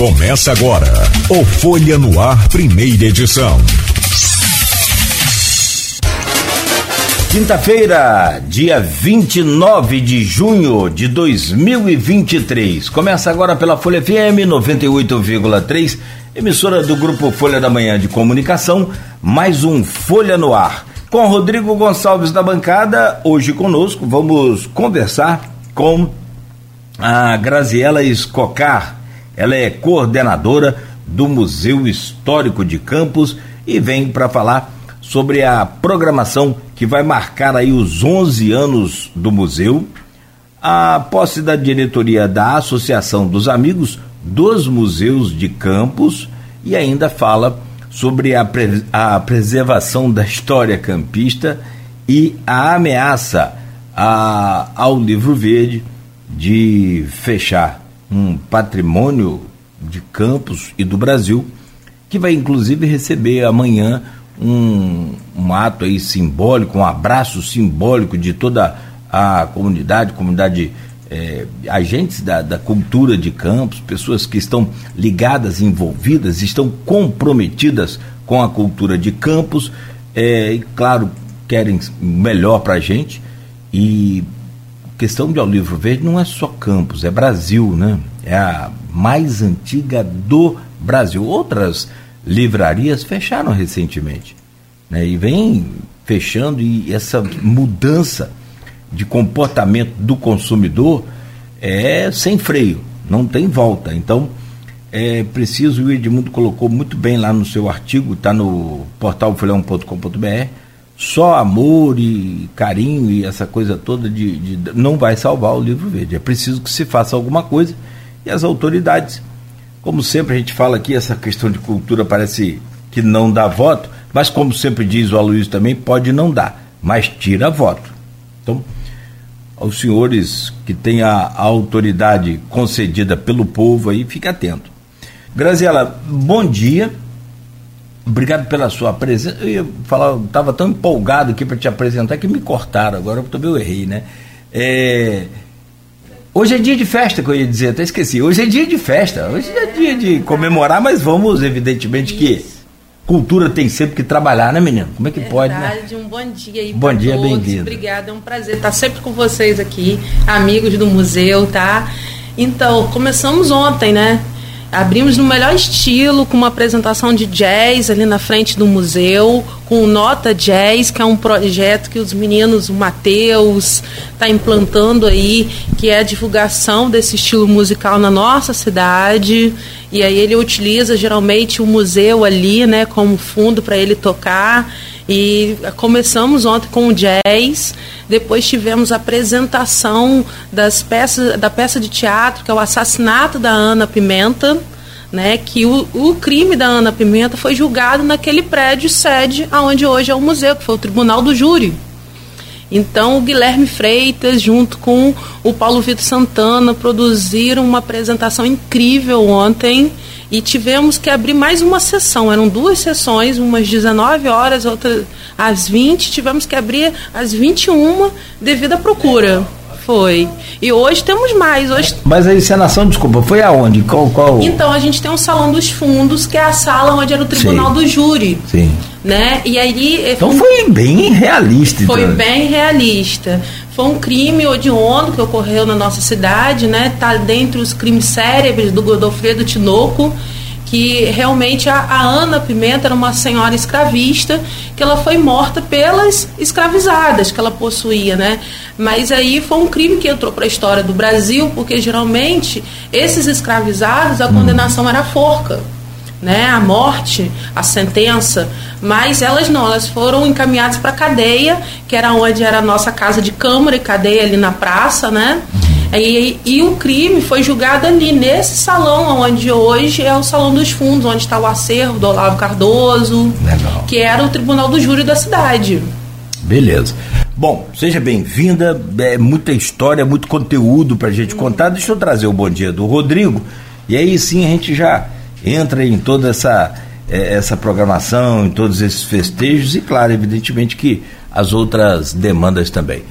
Começa agora o Folha no Ar, primeira edição. Quinta-feira, dia 29 de junho de 2023. Começa agora pela Folha FM 98,3, emissora do grupo Folha da Manhã de Comunicação, mais um Folha no Ar. Com Rodrigo Gonçalves na bancada, hoje conosco, vamos conversar com a Graziela Escocar ela é coordenadora do Museu Histórico de Campos e vem para falar sobre a programação que vai marcar aí os 11 anos do museu, a posse da diretoria da Associação dos Amigos dos Museus de Campos e ainda fala sobre a, pre a preservação da história campista e a ameaça a, ao livro verde de fechar um patrimônio de Campos e do Brasil, que vai inclusive receber amanhã um, um ato aí simbólico, um abraço simbólico de toda a comunidade, comunidade é, agentes da, da, cultura de Campos, pessoas que estão ligadas, envolvidas, estão comprometidas com a cultura de Campos, é, e claro, querem melhor para a gente e questão de Olivro Verde não é só Campos, é Brasil, né? É a mais antiga do Brasil. Outras livrarias fecharam recentemente, né? E vem fechando e essa mudança de comportamento do consumidor é sem freio, não tem volta. Então, é preciso, o Edmundo colocou muito bem lá no seu artigo, está no portal folhão.com.br, só amor e carinho e essa coisa toda de, de, não vai salvar o livro verde. É preciso que se faça alguma coisa e as autoridades, como sempre a gente fala aqui, essa questão de cultura parece que não dá voto, mas como sempre diz o Aloysio também, pode não dar, mas tira voto. Então, aos senhores que têm a, a autoridade concedida pelo povo aí, fique atento. Graziela, bom dia. Obrigado pela sua presença. Eu ia falar, estava tão empolgado aqui para te apresentar que me cortaram agora, eu também eu errei, né? É, hoje é dia de festa, que eu ia dizer, até esqueci. Hoje é dia de festa, hoje é dia de comemorar, mas vamos, evidentemente, que cultura tem sempre que trabalhar, né, menino? Como é que Verdade, pode, né? Um bom dia aí Bom dia, bem-vindo. Obrigada, é um prazer estar sempre com vocês aqui, amigos do museu, tá? Então, começamos ontem, né? Abrimos no melhor estilo, com uma apresentação de jazz ali na frente do museu, com Nota Jazz, que é um projeto que os meninos, o Matheus, está implantando aí, que é a divulgação desse estilo musical na nossa cidade. E aí ele utiliza geralmente o museu ali, né, como fundo para ele tocar. E começamos ontem com o jazz, depois tivemos a apresentação das peças, da peça de teatro, que é o assassinato da Ana Pimenta, né, que o, o crime da Ana Pimenta foi julgado naquele prédio sede aonde hoje é o museu, que foi o Tribunal do Júri. Então, o Guilherme Freitas, junto com o Paulo Vitor Santana, produziram uma apresentação incrível ontem e tivemos que abrir mais uma sessão. Eram duas sessões, umas 19 horas, outras às 20. Tivemos que abrir às 21 devido à procura. Foi. E hoje temos mais. Hoje... Mas a encenação, desculpa, foi aonde? Qual, qual? Então, a gente tem um salão dos fundos, que é a sala onde era o tribunal Sim. do júri. Sim. Né? E aí. Então foi bem realista. Foi então. bem realista. Foi um crime odiondo que ocorreu na nossa cidade, né? Tá dentre os crimes cérebros do Godofredo Tinoco que realmente a, a, Ana Pimenta era uma senhora escravista que ela foi morta pelas escravizadas que ela possuía, né? Mas aí foi um crime que entrou para a história do Brasil, porque geralmente esses escravizados a hum. condenação era a forca, né? A morte, a sentença, mas elas não, elas foram encaminhadas para a cadeia, que era onde era a nossa casa de câmara e cadeia ali na praça, né? E, e, o crime foi julgado ali, nesse salão, onde hoje é o Salão dos Fundos, onde está o acervo do Olavo Cardoso, Legal. que era o tribunal do júri da cidade. Beleza. Bom, seja bem-vinda. É muita história, muito conteúdo para a gente contar. Deixa eu trazer o bom dia do Rodrigo. E aí sim a gente já entra em toda essa, é, essa programação, em todos esses festejos e, claro, evidentemente que as outras demandas também.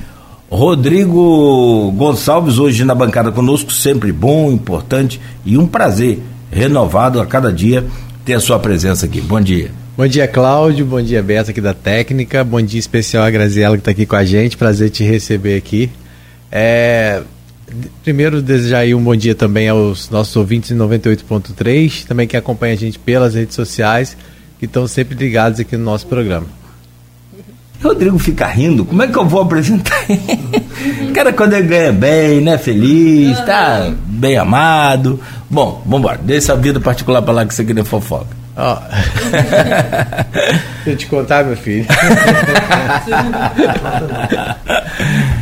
Rodrigo Gonçalves, hoje na bancada conosco, sempre bom, importante e um prazer renovado a cada dia ter a sua presença aqui. Bom dia. Bom dia, Cláudio. Bom dia, Beto, aqui da técnica. Bom dia especial a Graziela, que está aqui com a gente. Prazer te receber aqui. É, primeiro, desejar um bom dia também aos nossos ouvintes em 98.3, também que acompanham a gente pelas redes sociais, que estão sempre ligados aqui no nosso programa. Rodrigo fica rindo, como é que eu vou apresentar O cara quando ele ganha bem, né, feliz, tá bem amado. Bom, vamos embora, deixa a vida particular para lá que você queria fofoca. Ó. Oh. Deixa eu te contar, meu filho.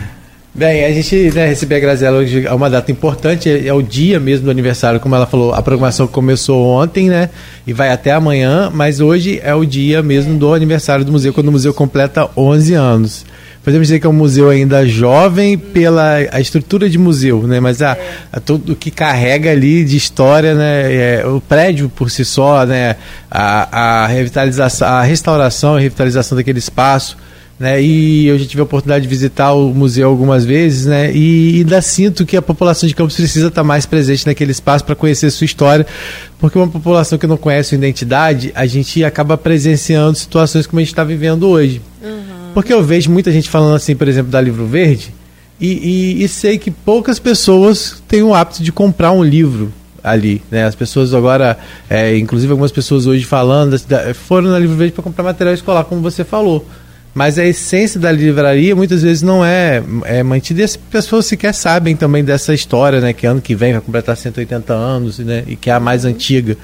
Bem, a gente né, receber a Graziela hoje é uma data importante, é, é, o dia mesmo do aniversário, como ela falou, a programação começou ontem, né? E vai até amanhã, mas hoje é o dia mesmo do aniversário do museu, quando o museu completa 11 anos. Podemos dizer que é um museu ainda jovem pela a estrutura de museu, né? Mas a, a tudo que carrega ali de história, né? É, o prédio por si só, né? A, a revitalização, a restauração e revitalização daquele espaço né? E eu já tive a oportunidade de visitar o museu algumas vezes, né? E ainda sinto que a população de Campos precisa estar mais presente naquele espaço para conhecer sua história, porque uma população que não conhece sua identidade, a gente acaba presenciando situações como a gente está vivendo hoje. Uhum. Porque eu vejo muita gente falando assim, por exemplo, da Livro Verde, e, e, e sei que poucas pessoas têm o hábito de comprar um livro ali, né? As pessoas agora, é, inclusive algumas pessoas hoje falando, foram na Livro Verde para comprar material escolar, como você falou mas a essência da livraria muitas vezes não é, é mantida e as pessoas sequer sabem também dessa história, né? Que ano que vem vai completar 180 anos, né? E que é a mais antiga.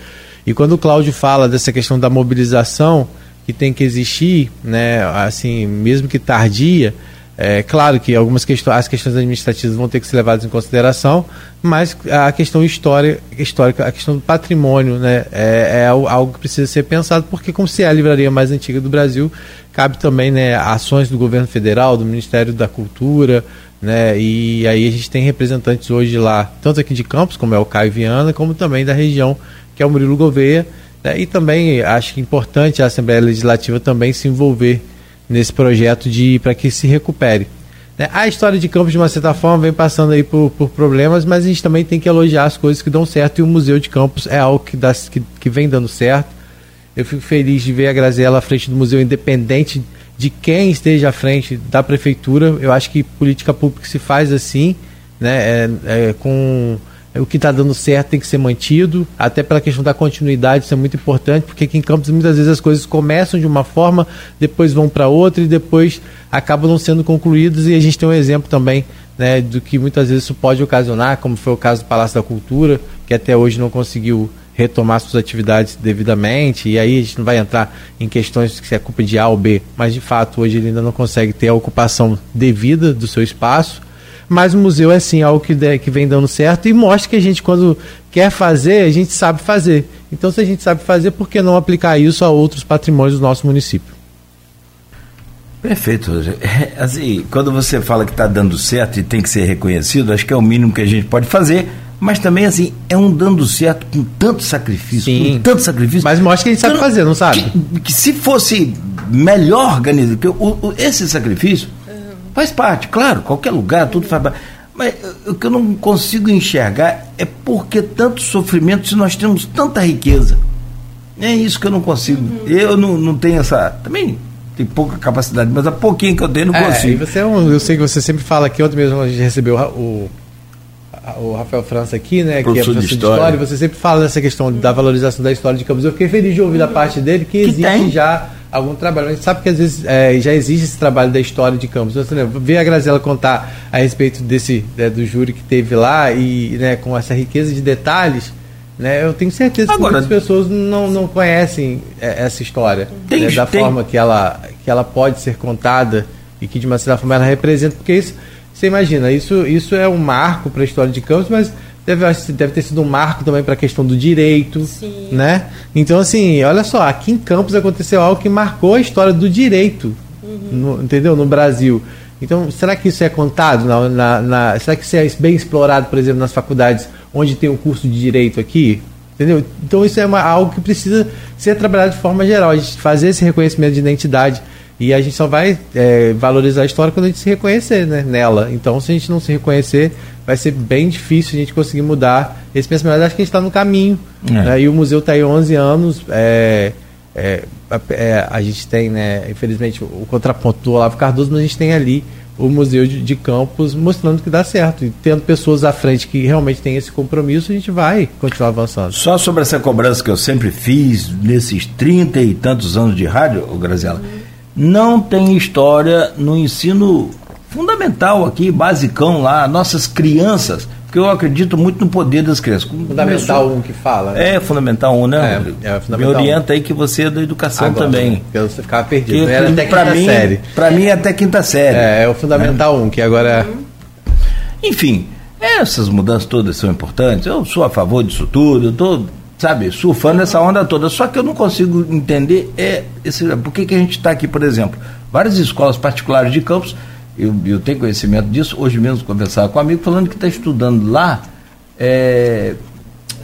E quando o Cláudio fala dessa questão da mobilização que tem que existir, né? Assim, mesmo que tardia, é claro que algumas questões, as questões administrativas vão ter que ser levadas em consideração, mas a questão histórica, histórica a questão do patrimônio, né, é, é, algo que precisa ser pensado, porque como se é a livraria mais antiga do Brasil, cabe também, né, ações do governo federal, do Ministério da Cultura, né, e aí a gente tem representantes hoje lá, tanto aqui de Campos, como é o Caio Viana, como também da região, que é o Murilo Gouveia, né, e também acho que é importante a Assembleia Legislativa também se envolver nesse projeto de para que se recupere. Né? A história de Campos, de uma certa forma, vem passando aí por, por, problemas, mas a gente também tem que elogiar as coisas que dão certo e o Museu de Campos é algo que, dá, que, que vem dando certo. Eu fico feliz de ver a Graziela à frente do museu, independente de quem esteja à frente da prefeitura. Eu acho que política pública se faz assim, né? É, é, com o que está dando certo tem que ser mantido, até pela questão da continuidade, isso é muito importante, porque aqui em Campos muitas vezes as coisas começam de uma forma, depois vão para outra e depois acabam não sendo concluídas, e a gente tem um exemplo também né, do que muitas vezes isso pode ocasionar, como foi o caso do Palácio da Cultura, que até hoje não conseguiu retomar suas atividades devidamente, e aí a gente não vai entrar em questões que se é culpa de A ou B, mas de fato hoje ele ainda não consegue ter a ocupação devida do seu espaço, mas o museu é sim algo que, de, que vem dando certo e mostra que a gente, quando quer fazer, a gente sabe fazer. Então, se a gente sabe fazer, por que não aplicar isso a outros patrimônios do nosso município? Perfeito. É, assim, quando você fala que está dando certo e tem que ser reconhecido, acho que é o mínimo que a gente pode fazer. Mas também, assim, é um dando certo com tanto sacrifício, Sim. com tanto sacrifício. Mas mostra que a gente sabe fazer, não sabe? Que, que se fosse melhor organizado, o, o, esse sacrifício Faz parte, claro, qualquer lugar, tudo faz parte. Mas o que eu não consigo enxergar é por que tanto sofrimento se nós temos tanta riqueza. É isso que eu não consigo. Uhum. Eu não, não tenho essa. Também tem pouca capacidade, mas a pouquinho que eu tenho não é, consigo. Você é um, eu sei que você sempre fala que ontem mesmo a gente recebeu o, o Rafael França aqui, né? Professor que é professor de história. de história. Você sempre fala dessa questão da valorização da história de Campos. Eu fiquei feliz de ouvir da parte dele que, que existe tem? já algum trabalho. A gente sabe que às vezes é, já existe esse trabalho da história de Campos. Você né, vê a Graziela contar a respeito desse né, do júri que teve lá e né, com essa riqueza de detalhes. Né, eu tenho certeza Agora, que muitas pessoas não, não conhecem é, essa história tem, né, da tem. forma que ela, que ela pode ser contada e que de uma certa forma ela representa, porque isso, você imagina, isso, isso é um marco para a história de Campos, mas deve, deve ter sido um marco também para a questão do direito, Sim. né? Então, assim, olha só, aqui em Campos aconteceu algo que marcou a história do direito, uhum. no, entendeu? No Brasil. Então, será que isso é contado? Na, na, na, será que isso é bem explorado, por exemplo, nas faculdades onde tem o um curso de direito aqui? Entendeu? Então, isso é uma, algo que precisa ser trabalhado de forma geral, a gente fazer esse reconhecimento de identidade E a gente só vai é, valorizar a história quando a gente se reconhecer né, nela. Então, se a gente não se reconhecer, vai ser bem difícil a gente conseguir mudar esse pensamento. Acho que a gente está no caminho. É. Né, e o museu está aí 11 anos. É, é, é, a gente tem, né, infelizmente, o contraponto do Olavo Cardoso, mas a gente tem ali o Museu de, de, Campos mostrando que dá certo. E tendo pessoas à frente que realmente têm esse compromisso, a gente vai continuar avançando. Só sobre essa cobrança que eu sempre fiz nesses trinta e tantos anos de rádio, Graziela, não tem história no ensino fundamental aqui, basicão lá, nossas crianças porque eu acredito muito no poder das crianças. Fundamental 1 um que fala. Né? É, Fundamental 1, um, né? É, é fundamental Me orienta um. aí que você é da educação Agora, também. Eu você ficava perdido. Que, era até quinta mim, série. Para mim é até quinta série. É, é o Fundamental 1, é. um, que agora é... Enfim, essas mudanças todas são importantes. Eu sou a favor disso tudo, eu estou, sabe, surfando essa onda toda. Só que eu não consigo entender é esse, por que, que a gente está aqui, por exemplo. Várias escolas particulares de campos eu, eu tenho conhecimento disso, hoje mesmo conversava com um amigo falando que está estudando lá, é,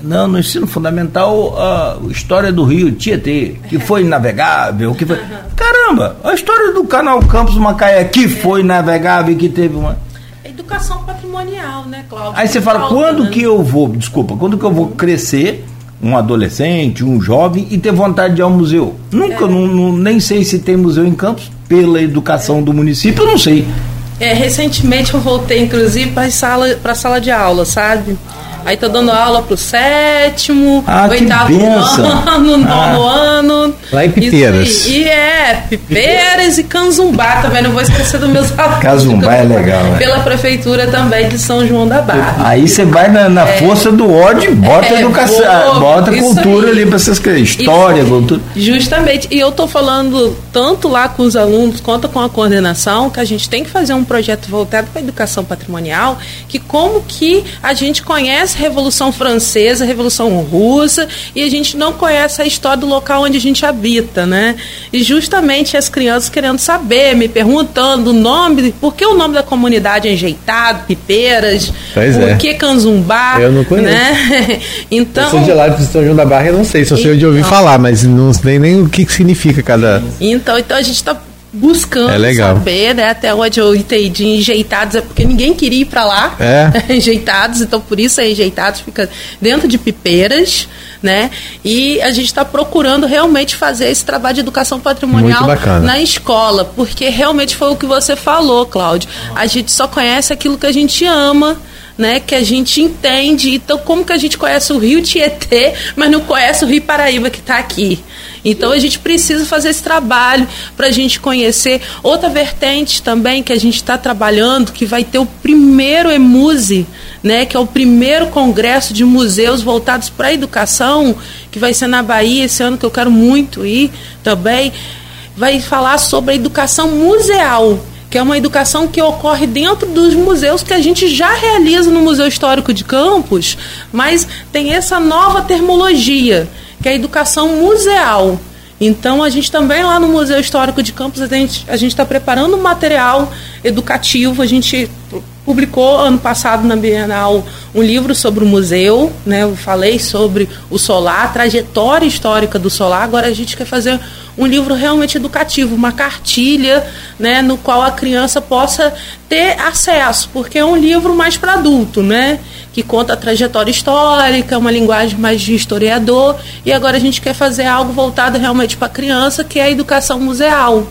não, no ensino fundamental, a história do rio Tietê, que foi navegável, que foi. Caramba, a história do canal Campos Macaé, que foi navegável e que teve uma. Educação patrimonial, né, Cláudio? Aí você fala, quando né? que eu vou, desculpa, quando que eu vou crescer, um adolescente, um jovem, e ter vontade de ir ao museu? Nunca, é. não, não, nem sei se tem museu em Campos, pela educação do município, eu não sei. É, recentemente eu voltei, inclusive, para a sala, sala de aula, sabe? Aí tô dando aula pro sétimo, ah, oitavo ano, nono ah. ano. Lá em Pipeiras. E, e é, Pipeiras e Canzumbá também, não vou esquecer dos meus alunos. Canzumbá é legal. Né? Pela prefeitura também de São João da Barra. Aí você vai na, na é, força do ódio, bota é, educação, bota cultura aí. ali para essas coisas, história, isso, cultura. Justamente, e eu tô falando tanto lá com os alunos quanto com a coordenação que a gente tem que fazer um projeto voltado para a educação patrimonial, que como que a gente conhece conhece a Revolução Francesa, a Revolução Russa, e a gente não conhece a história do local onde a gente habita, né? E justamente as crianças querendo saber, me perguntando o nome, por que o nome da comunidade é enjeitado, Pipeiras, pois por é. que Canzumbá, Eu não conheço. Né? Então, eu sou de lá de São João da Barra, eu não sei, só sei de ouvir então, falar, mas não sei nem o que, que significa cada... Então, então a gente está buscando é saber, né? Até onde eu entendi enjeitados é porque ninguém queria ir para lá. É. enjeitados, então por isso é enjeitados, fica dentro de pipeiras, né? E a gente está procurando realmente fazer esse trabalho de educação patrimonial na escola, porque realmente foi o que você falou, Cláudio. A gente só conhece aquilo que a gente ama né, que a gente entende. Então, como que a gente conhece o Rio Tietê, mas não conhece o Rio Paraíba que está aqui? Então, a gente precisa fazer esse trabalho para a gente conhecer outra vertente também que a gente está trabalhando, que vai ter o primeiro EMUSE, né, que é o primeiro congresso de museus voltados para a educação, que vai ser na Bahia esse ano, que eu quero muito ir também. Vai falar sobre a educação museal que é uma educação que ocorre dentro dos museus que a gente já realiza no Museu Histórico de Campos, mas tem essa nova termologia, que é a educação museal. Então, a gente também lá no Museu Histórico de Campos, a gente está preparando material educativo, a gente publicou ano passado na Bienal um livro sobre o museu, né? Eu falei sobre o solar, a trajetória histórica do solar. Agora a gente quer fazer um livro realmente educativo, uma cartilha, né, no qual a criança possa ter acesso, porque é um livro mais para adulto, né, que conta a trajetória histórica, uma linguagem mais de historiador. E agora a gente quer fazer algo voltado realmente para a criança, que é a educação museal.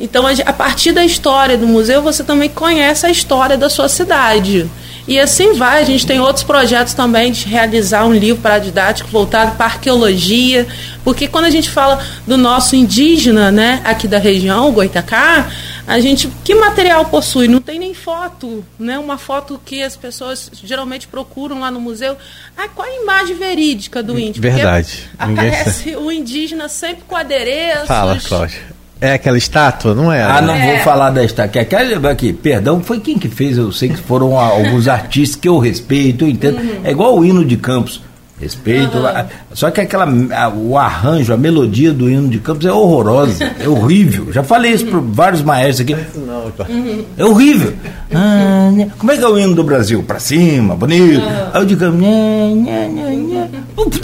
Então, a partir da história do museu, você também conhece a história da sua cidade. E assim vai, a gente tem outros projetos também de realizar um livro para didático voltado para arqueologia, porque quando a gente fala do nosso indígena, né, aqui da região, o Goitacá, a gente que material possui? Não tem nem foto, né? Uma foto que as pessoas geralmente procuram lá no museu. Ah, qual a imagem verídica do índio? Verdade. Porque aparece o indígena sempre com adereços. Fala, Cláudia. É aquela estátua, não é? Ah, não é. vou falar da estátua. Aquela aqui, perdão, foi quem que fez? Eu sei que foram alguns artistas que eu respeito, eu entendo. Uhum. É igual o hino de Campos. Respeito. Uhum. Só que aquela, a, o arranjo, a melodia do hino de Campos é horrorosa, é horrível. Já falei isso para vários maestros aqui. Uhum. É horrível. Ah, como é que é o hino do Brasil? Para cima, bonito. Uhum. Aí eu digo, nha, nha, nha, nha.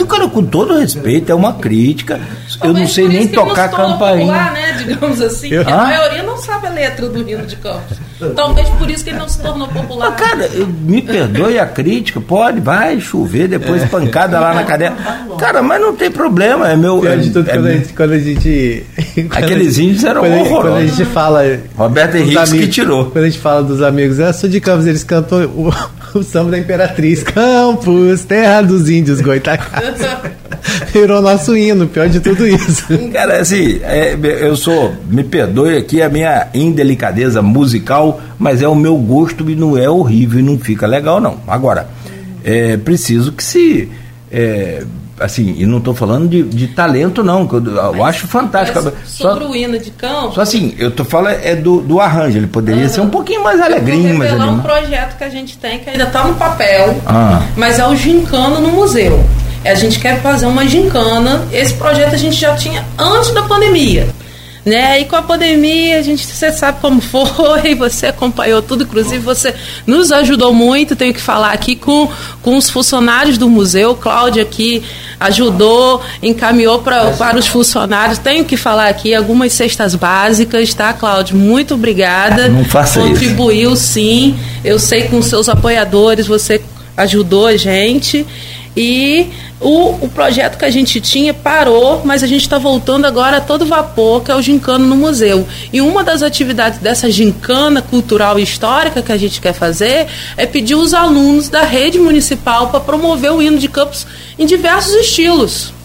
Cara, com todo respeito, é uma crítica. Eu não sei nem tocar campainha. Popular, né, digamos assim. Eu... A maioria não sabe a letra do hino de Campos. Talvez por isso que ele não se tornou popular. Mas, cara, me perdoe a crítica, pode, vai chover depois é. Lá na cadeia. Cara, mas não tem problema, é meu. Pior de tudo, é, quando, a gente, quando a gente. Aqueles índios eram quando horrorosos. Quando a gente fala. Roberto Henrique amigos, que tirou. Quando a gente fala dos amigos, é sou de Campos, eles cantam o, o samba da Imperatriz. Campos, terra dos índios, Goitacá. Virou nosso hino, pior de tudo isso. Cara, assim, é, eu sou, me perdoe aqui a minha indelicadeza musical, mas é o meu gosto e não é horrível e não fica legal, não. Agora, é preciso que se. É, assim, e não estou falando de, de, talento, não, que eu, eu acho fantástico. Sobre só, o hino de campo. Só assim, eu tô falando é do, do arranjo, ele poderia uhum. ser um pouquinho mais alegrinho, mais ali. um projeto que a gente tem que ainda está no papel, ah. mas é o Gincano no museu. A gente quer fazer uma gincana. Esse projeto a gente já tinha antes da pandemia. Né? E com a pandemia, a gente, você sabe como foi, você acompanhou tudo, inclusive você nos ajudou muito, tenho que falar aqui com, com os funcionários do museu, Cláudia aqui ajudou, encaminhou pra, para os funcionários, tenho que falar aqui algumas cestas básicas, tá, Cláudia? Muito obrigada. Não faça Contribuiu isso. sim, eu sei com seus apoiadores, você ajudou a gente. E o, o projeto que a gente tinha parou, mas a gente está voltando agora a todo vapor, que é o Gincano no Museu. E uma das atividades dessa gincana cultural e histórica que a gente quer fazer é pedir os alunos da rede municipal para promover o hino de Campos em diversos estilos.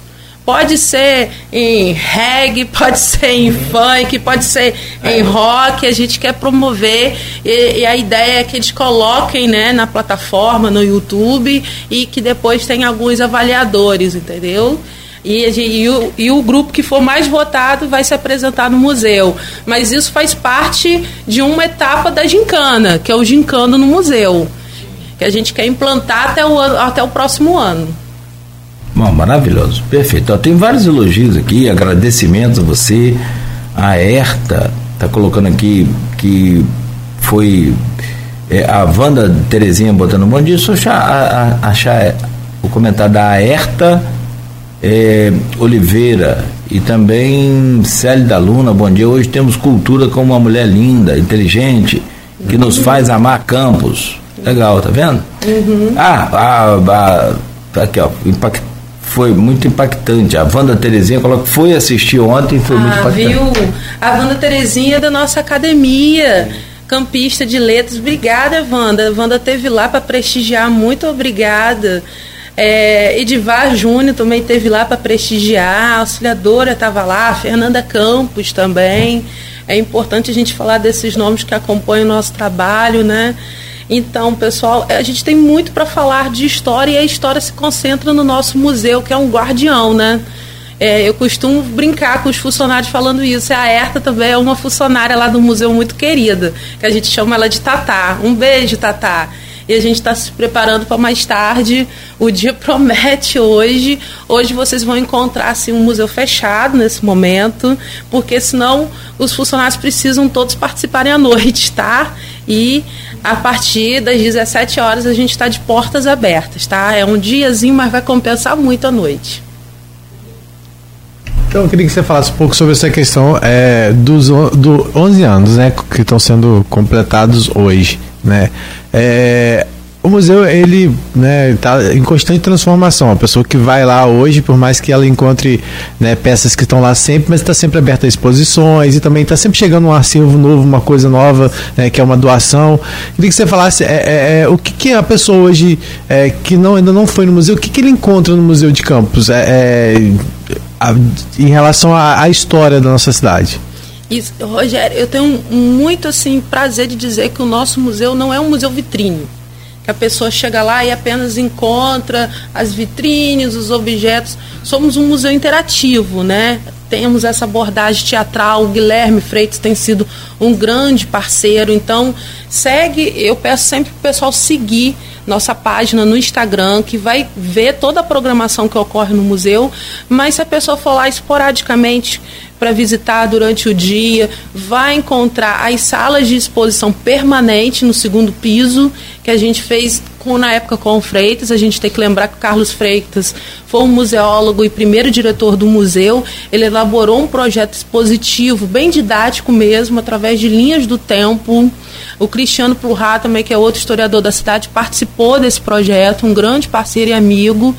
Pode ser em reggae, pode ser em funk, pode ser em rock. A gente quer promover e, e, a ideia é que eles coloquem né, na plataforma, no YouTube e que depois tem alguns avaliadores, entendeu? E, e, o, e, o, grupo que for mais votado vai se apresentar no museu. Mas isso faz parte de uma etapa da gincana, que é o gincano no museu, que a gente quer implantar até o, até o próximo ano. Bom, maravilhoso, perfeito. tem vários elogios aqui, agradecimentos a você. A Herta está colocando aqui que foi é, a Wanda Terezinha botando um bom dia. Só achar, achar o comentário da Herta é, Oliveira e também Célia da Luna, bom dia. Hoje temos cultura com uma mulher linda, inteligente, que nos faz amar Campos. Legal, tá vendo? Uhum. Ah, a, a, aqui ó, impactante foi muito impactante. A Wanda Terezinha coloca, foi assistir ontem foi ah, muito impactante. Viu? A Wanda Terezinha é da nossa academia, campista de letras. Obrigada, Wanda. A Wanda teve lá para prestigiar, muito obrigada. É, Edivar Júnior também teve lá para prestigiar, a auxiliadora estava lá, Fernanda Campos também. É importante a gente falar desses nomes que acompanham o nosso trabalho, né? Então, pessoal, a gente tem muito para falar de história e a história se concentra no nosso museu, que é um guardião, né? É, eu costumo brincar com os funcionários falando isso. A Erta também é uma funcionária lá do museu muito querida, que a gente chama ela de Tatá. Um beijo, Tatá e a gente está se preparando para mais tarde. O dia promete hoje. Hoje vocês vão encontrar assim, um museu fechado nesse momento, porque senão os funcionários precisam todos participarem à noite, tá? E a partir das 17 horas a gente está de portas abertas, tá? É um diazinho, mas vai compensar muito a noite. Então, eu queria que você falasse um pouco sobre essa questão é, dos do 11 anos, né, que estão sendo completados hoje, né? É, o museu ele né, está em constante transformação. A pessoa que vai lá hoje, por mais que ela encontre né, peças que estão lá sempre, mas está sempre aberta a exposições e também está sempre chegando um acervo novo, uma coisa nova, né, que é uma doação. Queria que você falasse é, é, é, o que, que, a pessoa hoje é, que não, ainda não foi no museu, o que, que ele encontra no Museu de Campos é, é, a, em relação à, à história da nossa cidade. Isso, Rogério, eu tenho muito assim prazer de dizer que o nosso museu não é um museu vitrine que a pessoa chega lá e apenas encontra as vitrines, os objetos. Somos um museu interativo, né? Temos essa abordagem teatral. O Guilherme Freitas tem sido um grande parceiro. Então, segue. Eu peço sempre para o pessoal seguir nossa página no Instagram, que vai ver toda a programação que ocorre no museu. Mas se a pessoa for lá esporadicamente para visitar durante o dia, vai encontrar as salas de exposição permanente no segundo piso, que a gente fez com, na época com o Freitas. A gente tem que lembrar que o Carlos Freitas foi um museólogo e primeiro diretor do museu. Ele elaborou um projeto expositivo, bem didático mesmo, através de linhas do tempo. O Cristiano Plurrá, também, que é outro historiador da cidade, participou desse projeto, um grande parceiro e amigo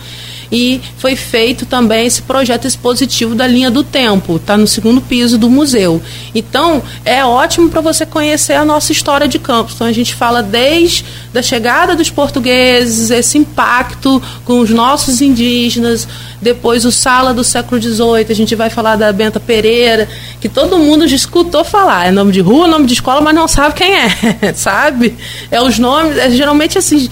e foi feito também esse projeto expositivo da linha do tempo, está no segundo piso do museu. Então, é ótimo para você conhecer a nossa história de Campos. Então, a gente fala desde a chegada dos portugueses, esse impacto com os nossos indígenas, depois o Sala do século XVIII, a gente vai falar da Benta Pereira, que todo mundo já escutou falar. É nome de rua, nome de escola, mas não sabe quem é, sabe? É os nomes, é geralmente assim,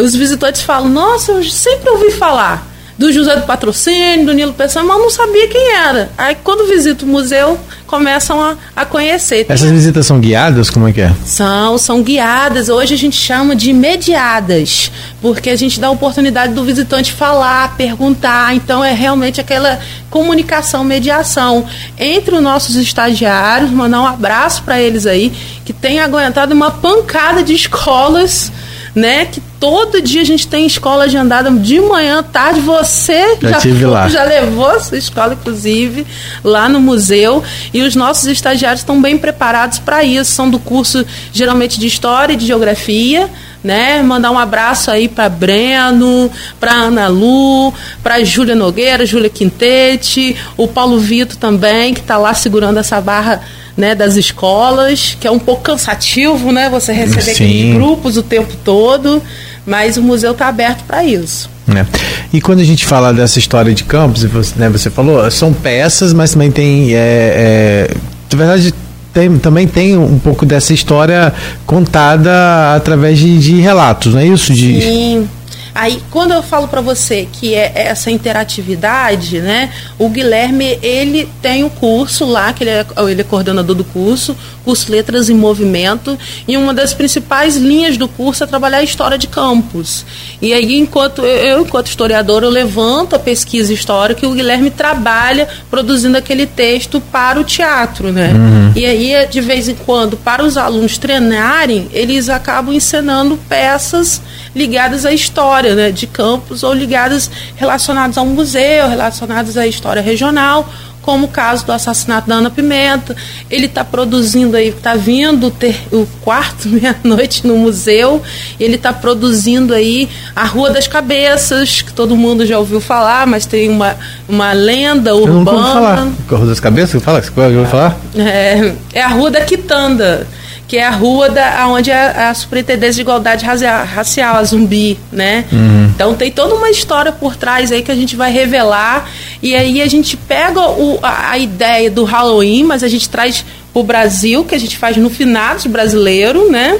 os visitantes falam, nossa, eu sempre ouvi falar do José do Patrocínio, do Nilo Peçanha, mas não sabia quem era. Aí quando visita o museu, começam a, a conhecer. Essas visitas são guiadas? Como é que é? São, são guiadas. Hoje a gente chama de mediadas, porque a gente dá a oportunidade do visitante falar, perguntar. Então é realmente aquela comunicação, mediação entre os nossos estagiários, mandar um abraço para eles aí, que tem aguentado uma pancada de escolas né? Que todo dia a gente tem escola agendada de manhã, tarde. Você já, já, tive lá. já levou a sua escola, inclusive, lá no museu. E os nossos estagiários estão bem preparados para isso. São do curso geralmente de História e de Geografia. Né? Mandar um abraço aí para Breno, para Ana Lu, para Júlia Nogueira, Júlia Quintete, o Paulo Vito também, que está lá segurando essa barra né, das escolas, que é um pouco cansativo, né, você receber Sim. aqueles grupos o tempo todo, mas o museu está aberto para isso. É. E quando a gente fala dessa história de campos, você, né, você falou, são peças, mas também tem, é, é, na verdade, tem, também tem um pouco dessa história contada através de, de relatos, não é isso? De... Sim. Aí, quando eu falo para você que é essa interatividade, né? O Guilherme, ele tem o um curso lá, que ele é, ele é coordenador do curso, curso Letras em Movimento, e uma das principais linhas do curso é trabalhar a história de campos. E aí, enquanto eu, enquanto historiador, eu levanto a pesquisa histórica e o Guilherme trabalha produzindo aquele texto para o teatro, né? Uhum. E aí, de vez em quando, para os alunos treinarem, eles acabam encenando peças ligadas à história né, de campos ou ligadas relacionadas ao museu, relacionadas à história regional, como o caso do assassinato da Ana Pimenta. Ele está produzindo aí, está vindo ter o quarto meia-noite no museu, ele está produzindo aí a Rua das Cabeças, que todo mundo já ouviu falar, mas tem uma, uma lenda urbana. Eu não falar. A Rua das Cabeças? Fala, você ouviu falar? É, é a Rua da Quitanda que é a rua da, onde é a Superintendência de Igualdade Racial, a Zumbi, né? Uhum. Então tem toda uma história por trás aí que a gente vai revelar e aí a gente pega o, a, a ideia do Halloween, mas a gente traz o Brasil, que a gente faz no finados brasileiro, né?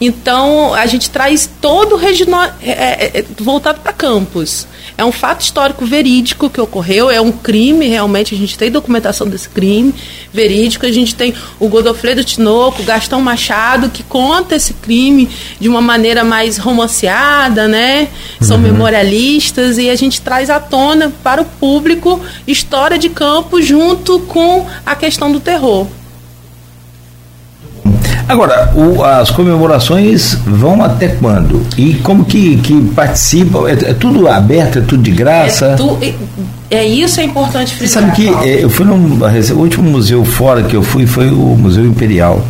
Então a gente traz todo o regional é, é, é voltado para campos. É um fato histórico verídico que ocorreu, é um crime, realmente, a gente tem documentação desse crime verídico, a gente tem o Godofredo Tinoco, Gastão Machado, que conta esse crime de uma maneira mais romanceada, né? São uhum. memorialistas e a gente traz à tona para o público história de campo junto com a questão do terror. Agora, o, as comemorações vão até quando? E como que, que participam? É, é tudo aberto, é tudo de graça? É, tu, é isso é importante frisar. Sabe que é, eu fui no o último museu fora que eu fui foi o Museu Imperial.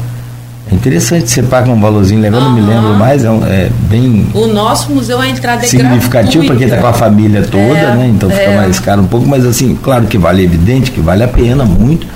É interessante, você paga um valorzinho legal, uhum. não me lembro mais, é, é, bem. O nosso museu a entrada é significativo para quem está com a família toda, é, né? Então fica é. mais caro um pouco, mas assim, claro que vale, evidente que vale a pena muito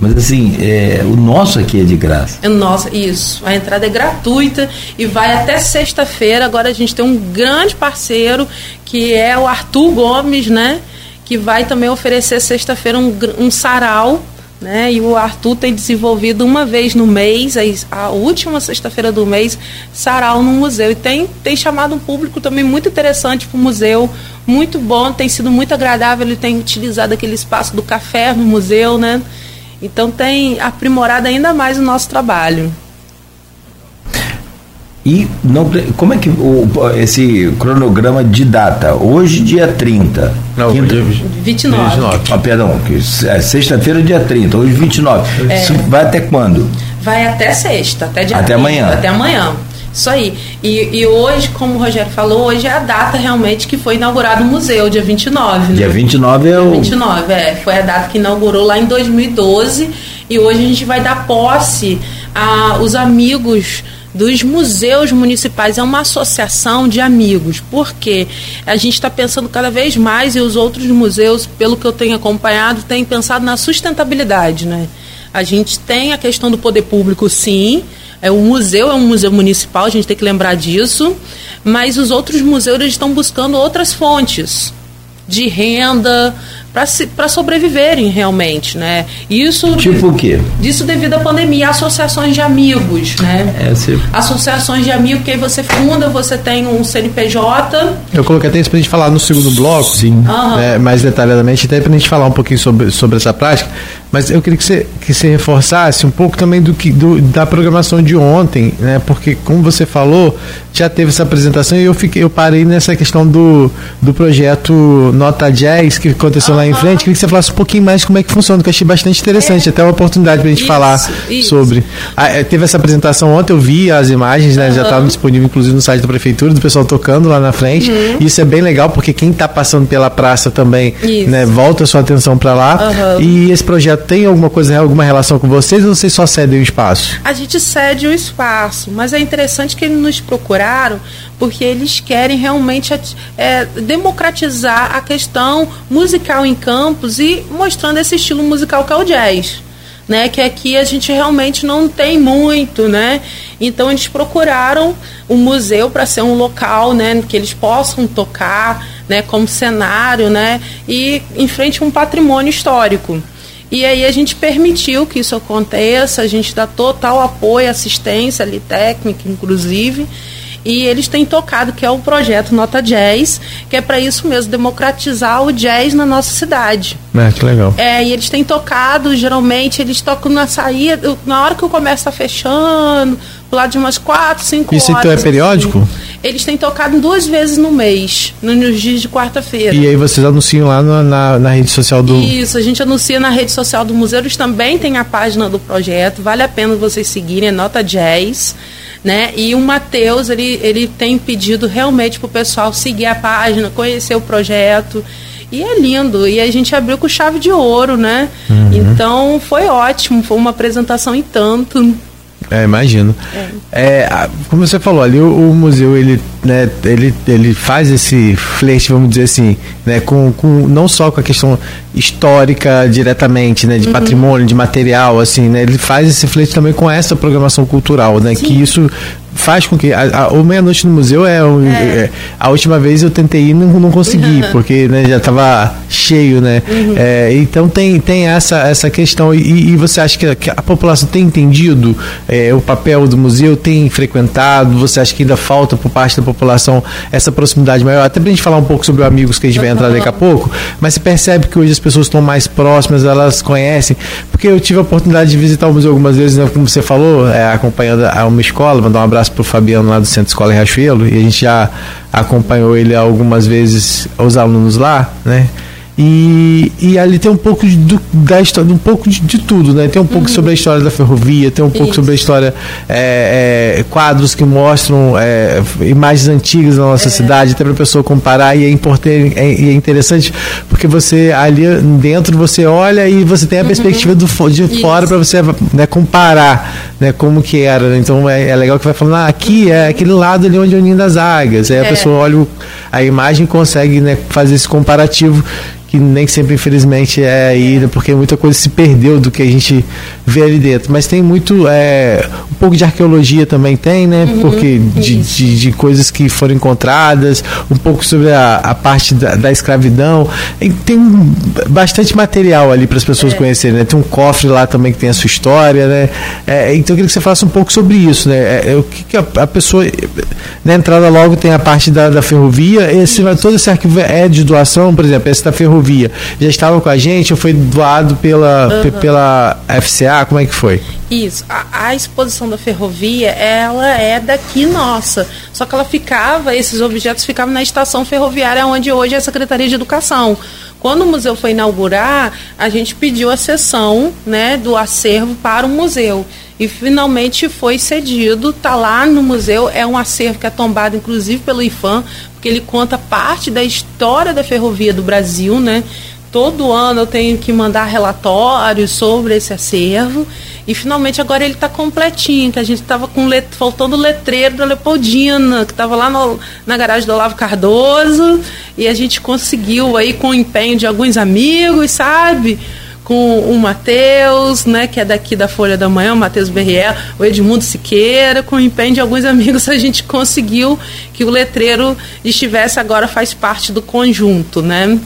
mas assim, é, o nosso aqui é de graça. É nosso, isso. A entrada é gratuita e vai até sexta-feira. Agora a gente tem um grande parceiro que é o Arthur Gomes, né? Que vai também oferecer sexta-feira um, um sarau né? E o Arthur tem desenvolvido uma vez no mês, a última sexta-feira do mês, sarau no museu. E tem, tem chamado um público também muito interessante para o museu, muito bom, tem sido muito agradável. Ele tem utilizado aquele espaço do café no museu, né? Então tem aprimorado ainda mais o nosso trabalho. E não, como é que o, esse cronograma de data? Hoje, dia 30. Não, quinta, dia 29. 29. Ah, perdão, é sexta-feira, dia 30. Hoje, 29. É. Isso vai até quando? Vai até sexta, até dia Até 30, amanhã. Até amanhã. Isso aí. E, e hoje, como o Rogério falou, hoje é a data realmente que foi inaugurado o museu, dia 29. Né? Dia 29 é o. Dia 29, é. Foi a data que inaugurou lá em 2012. E hoje a gente vai dar posse aos amigos dos museus municipais é uma associação de amigos, porque a gente está pensando cada vez mais e os outros museus, pelo que eu tenho acompanhado, têm pensado na sustentabilidade, né? A gente tem a questão do poder público, sim. É, o museu é um museu municipal, a gente tem que lembrar disso. Mas os outros museus estão buscando outras fontes de renda, para sobreviverem realmente, né? Isso tipo o quê? Isso devido à pandemia, associações de amigos, né? É, sim. Associações de amigos que aí você funda, você tem um CNPJ. Eu coloquei até isso para a gente falar no segundo bloco, sim, uhum. né, mais detalhadamente, até para a gente falar um pouquinho sobre, sobre essa prática. Mas eu queria que você, que você reforçasse um pouco também do que do, da programação de ontem, né? Porque como você falou, já teve essa apresentação e eu fiquei, eu parei nessa questão do, do projeto Nota 10 que aconteceu lá em frente. Queria que você falasse um pouquinho mais como é que funciona, que eu achei bastante interessante, é. até uma oportunidade para a gente isso, falar isso. sobre. Ah, é, teve essa apresentação ontem, eu vi as imagens, né? Uhum. Já estavam disponíveis inclusive no site da prefeitura, do pessoal tocando lá na frente. Uhum. Isso é bem legal porque quem está passando pela praça também, né, volta a sua atenção para lá. Uhum. E esse projeto tem alguma coisa, alguma relação com vocês ou vocês só cedem o espaço? A gente cede o espaço, mas é interessante que eles nos procuraram porque eles querem realmente é, democratizar a questão musical em campos e mostrando esse estilo musical que é o jazz. Né, que aqui a gente realmente não tem muito, né? Então eles procuraram o museu para ser um local, né, que eles possam tocar, né, como cenário, né, e em frente a um patrimônio histórico. E aí a gente permitiu que isso aconteça, a gente dá total apoio, assistência ali técnica, inclusive e eles têm tocado, que é o projeto Nota Jazz, que é para isso mesmo, democratizar o jazz na nossa cidade. É, que legal. É, e eles têm tocado, geralmente, eles tocam na saída, na hora que o comércio está fechando, lado de umas quatro, cinco isso horas. Isso então é periódico? Assim. Eles têm tocado duas vezes no mês, nos dias de quarta-feira. E aí vocês anunciam lá na, na, na, rede social do. Isso, a gente anuncia na rede social do museu. Eles também têm a página do projeto. Vale a pena vocês seguirem, é Nota Jazz né? E o Matheus, ele, ele tem pedido realmente para o pessoal seguir a página, conhecer o projeto. E é lindo. E a gente abriu com chave de ouro, né? Uhum. Então foi ótimo, foi uma apresentação em tanto. É, imagino. É. É, como você falou ali, o, o, museu ele, né, ele, ele faz esse flerte, vamos dizer assim, né, com, com não só com a questão histórica diretamente, né, de uhum. patrimônio, de material, assim, né, ele faz esse flerte também com essa programação cultural, né, Sim. que isso faz com que a, a, o meia-noite no museu é, é. é, a última vez eu tentei ir não, não consegui porque né, já estava cheio né uhum. é, então tem, tem essa, essa questão e, e você acha que a, que a, população tem entendido é, o papel do museu tem frequentado você acha que ainda falta por parte da população essa proximidade maior até para a gente falar um pouco sobre amigos que a gente vai entrar daqui a pouco mas você percebe que hoje as pessoas estão mais próximas elas conhecem porque eu tive a oportunidade de visitar o museu algumas vezes né, como você falou é, acompanhando a uma escola mandar um abraço para o Fabiano lá do Centro Escola Riachuelo, e a gente já acompanhou ele algumas vezes, os alunos lá, né? E, e ali tem um pouco de, da história, um pouco de, de, tudo, né? Tem um pouco uhum. sobre a história da ferrovia, tem um pouco Isso. sobre a história, é, é, quadros que mostram é, imagens antigas da nossa é. cidade, até para a pessoa comparar, e é, importante, é, é, interessante porque você ali dentro você olha e você tem a uhum. perspectiva do, de Isso. fora para você né, comparar né, como que era. Então é, é, legal que vai falando, ah, aqui é aquele lado ali onde é o Ninho das Águias. Aí a pessoa olha a imagem e consegue né, fazer esse comparativo que nem sempre, infelizmente, é aí, porque muita coisa se perdeu do que a gente vê ali dentro. Mas tem muito, é, um pouco de arqueologia também tem, né? Uhum, porque de, de, de coisas que foram encontradas, um pouco sobre a, a parte da, da escravidão. E tem bastante material ali para as pessoas É. conhecerem, né? Tem um cofre lá também que tem a sua história, né? É, então eu queria que você falasse um pouco sobre isso, né? É, é, o que, que a, a pessoa. Na entrada logo tem a parte da, da ferrovia. Esse, todo esse arquivo é de doação, por exemplo, esse da ferrovia. Já estava com a gente ou foi doado pela, pe- pela FCA? Como é que foi? Isso. A, a exposição da ferrovia, ela é daqui nossa. Só que ela ficava, esses objetos ficavam na estação ferroviária, onde hoje é a Secretaria de Educação. Quando o museu foi inaugurar, a gente pediu a cessão né, do acervo para o museu. E finalmente foi cedido, está lá no museu, é um acervo que é tombado inclusive pelo IFAM, porque ele conta parte da história da ferrovia do Brasil, né? Todo ano eu tenho que mandar relatórios sobre esse acervo. E finalmente agora ele está completinho, que a gente estava com let, faltando o letreiro da Leopoldina, que estava lá no- na garagem do Olavo Cardoso. E a gente conseguiu aí com o empenho de alguns amigos, sabe? Com o Matheus, né, que é daqui da Folha da Manhã, o Matheus Berriel, o Edmundo Siqueira, com o empenho de alguns amigos, a gente conseguiu que o letreiro estivesse agora, faz parte do conjunto, né?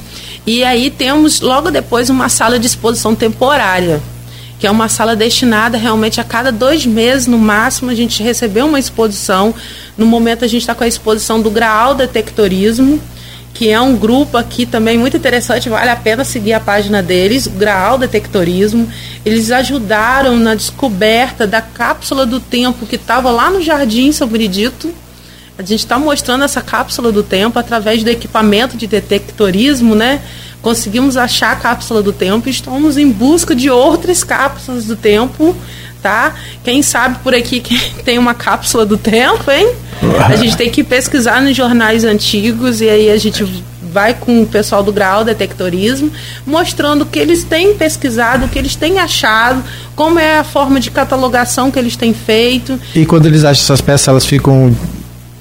E aí temos logo depois uma sala de exposição temporária, que é uma sala destinada realmente a cada dois meses, no máximo, a gente recebeu uma exposição. No momento a gente está com a exposição do Graal Detectorismo, que é um grupo aqui também muito interessante, vale a pena seguir a página deles, Graal Detectorismo. Eles ajudaram na descoberta da cápsula do tempo que estava lá no Jardim São Benedito. A gente está mostrando essa cápsula do tempo através do equipamento de detectorismo, né? Conseguimos achar a cápsula do tempo e estamos em busca de outras cápsulas do tempo, tá? Quem sabe por aqui quem tem uma cápsula do tempo, hein? A gente tem que pesquisar nos jornais antigos e aí a gente vai com o pessoal do Grau Detectorismo, mostrando o que eles têm pesquisado, o que eles têm achado, como é a forma de catalogação que eles têm feito. E quando eles acham essas peças, elas ficam.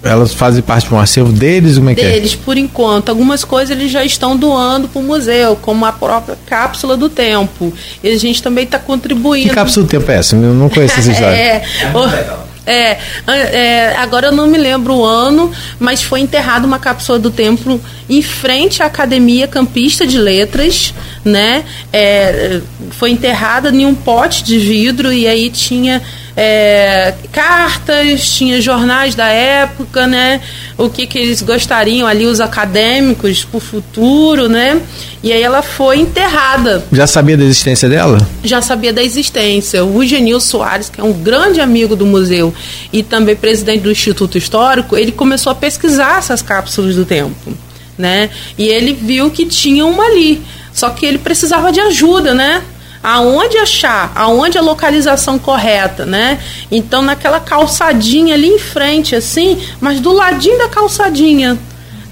Elas fazem parte de um acervo deles? Como é que é? deles, por enquanto. Algumas coisas eles já estão doando para o museu, como a própria cápsula do tempo. E a gente também está contribuindo. Que cápsula do tempo é essa? Eu não conheço essa história. É, o- é, é, agora eu não me lembro o ano, mas foi enterrada uma cápsula do templo em frente à Academia Campista de Letras, né? É, foi enterrada em um pote de vidro e aí tinha é, cartas, tinha jornais da época, né? O que, que eles gostariam ali, os acadêmicos, para o futuro, né? E aí ela foi enterrada Já sabia da existência dela? já sabia da existência. O Genil Soares, que é um grande amigo do museu e também presidente do Instituto Histórico, ele começou a pesquisar essas cápsulas do tempo, né? E ele viu que tinha uma ali, só que ele precisava de ajuda, né? Aonde achar, aonde a localização correta, né? Então naquela calçadinha ali em frente, assim, mas do ladinho da calçadinha,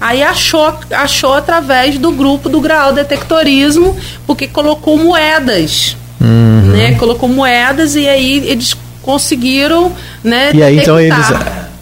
Aí achou, achou através do grupo do Graal Detectorismo, porque colocou moedas. Né? Colocou moedas e aí eles conseguiram né, E aí, então, eles.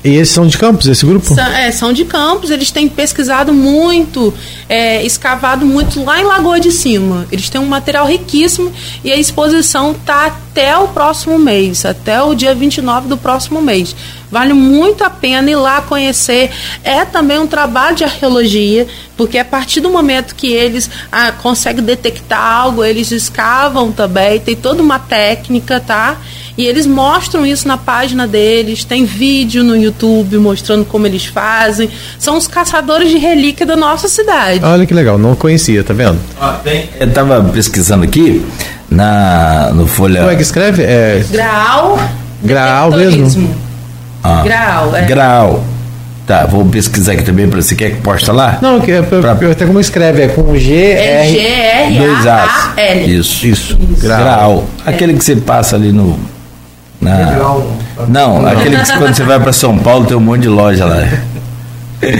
E eles são de campos, esse grupo? São, é, são de campos, eles têm pesquisado muito, é, escavado muito lá em Lagoa de Cima. Eles têm um material riquíssimo e a exposição está até o próximo mês, até o dia 29 do próximo mês. Vale muito a pena ir lá conhecer. É também um trabalho de arqueologia, porque a partir do momento que eles ah, conseguem detectar algo, eles escavam também, tem toda uma técnica, tá? E eles mostram isso na página deles, tem vídeo no YouTube mostrando como eles fazem. São os caçadores de relíquia da nossa cidade. Olha que legal, não conhecia, tá vendo? Ó, tem- eu estava pesquisando aqui na, no Folha. Como é que escreve? É. Graal. Graal detectorismo. Ah, Graal, é. Grau. Tá, vou pesquisar aqui também para você. Quer que posta lá? Não, que, é- Pra- até como escreve, é com G, É R. Dois As. G-R-A-A-L. Isso. Isso. Grau. Aquele que você passa ali no. Na... Não, aquele que quando você vai para São Paulo tem um monte de loja lá.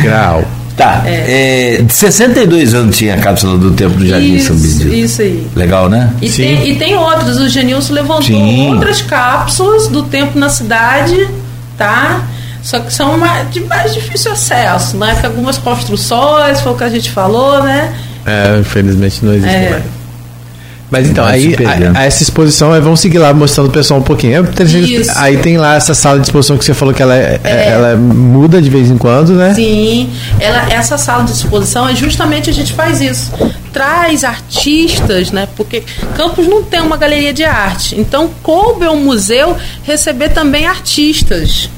Grau. Tá. É. de 62 anos tinha a cápsula do tempo do Jardim São Isso, Benedito. isso aí. Legal, né? E Sim. tem, e tem outros. O Genilson levantou Sim. outras cápsulas do tempo na cidade, tá? Só que são mais, de mais difícil acesso, né? Que algumas construções, foi o que a gente falou, né? É, infelizmente não existe É. mais. Mas então, aí a- a essa exposição, aí vamos seguir lá mostrando o pessoal um pouquinho. É. Aí tem lá essa sala de exposição que você falou que ela, é- ela muda de vez em quando, né? Sim, ela, essa sala de exposição é justamente a gente faz isso. Traz artistas, né? Porque Campos não tem uma galeria de arte. Então coube ao museu receber também artistas.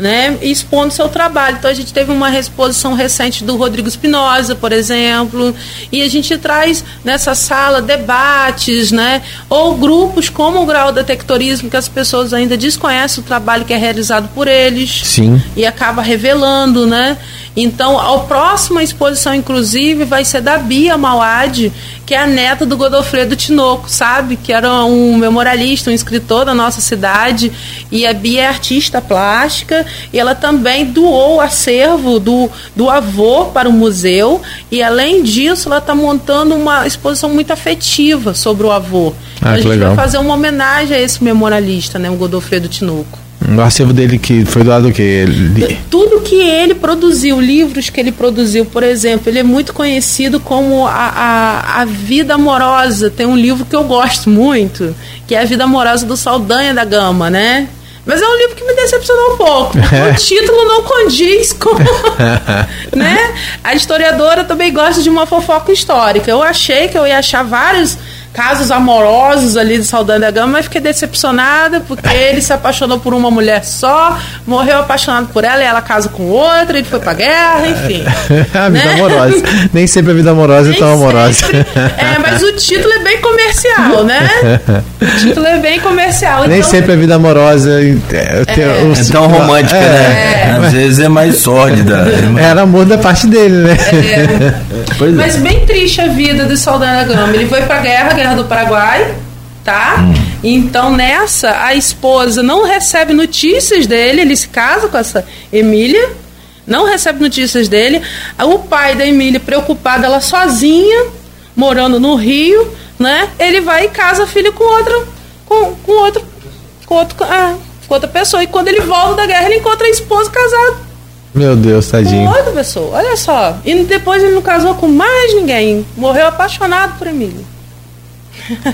Né, expondo seu trabalho. Então a gente teve uma exposição recente do Rodrigo Espinosa, por exemplo, e a gente traz nessa sala debates, né, ou grupos como o Grau Detectorismo, que as pessoas ainda desconhecem o trabalho que é realizado por eles Sim. e acaba revelando, né? Então, a próxima exposição, inclusive, vai ser da Bia Mauad, que é a neta do Godofredo Tinoco, sabe? Que era um memorialista, um escritor da nossa cidade. E a Bia é artista plástica e ela também doou o acervo do, do avô para o museu. E, além disso, ela está montando uma exposição muito afetiva sobre o avô. Ah, a gente legal. vai fazer uma homenagem a esse memorialista, né? O Godofredo Tinoco. O acervo dele que foi doado o quê? Ele- Tudo que ele produziu, livros que ele produziu, por exemplo, ele é muito conhecido como a, a, a Vida Amorosa. Tem um livro que eu gosto muito, que é A Vida Amorosa do Saldanha da Gama, né? Mas é um livro que me decepcionou um pouco. porque o título não condiz com. né? A historiadora também gosta de uma fofoca histórica. Eu achei que eu ia achar vários casos amorosos ali de Saldanha da Gama, mas fiquei decepcionada porque ele se apaixonou por uma mulher só, morreu apaixonado por ela e ela casa com outra, ele foi pra guerra, enfim. a vida né? amorosa. Nem sempre a vida amorosa é Nem tão amorosa. sempre. É, mas o título é bem comercial, né? O título é bem comercial. Nem então, sempre a vida amorosa é, os- É tão romântica, É. né? Às vezes é mais sórdida. Era amor da parte dele, né? Pois é. Mas bem triste a vida de Saldanha da Gama. Ele foi pra guerra, guerra do Paraguai, tá? Hum. Então nessa, a esposa não recebe notícias dele, ele se casa com essa Emília, não recebe notícias dele. O pai da Emília, preocupado, ela sozinha, morando no Rio, né? Ele vai e casa a filha com outra, com, com outro, com outro, ah, com outra pessoa. E quando ele volta da guerra, ele encontra a esposa casada Meu Deus, com tadinho. outra pessoa. Olha só. E depois ele não casou com mais ninguém. Morreu apaixonado por Emília.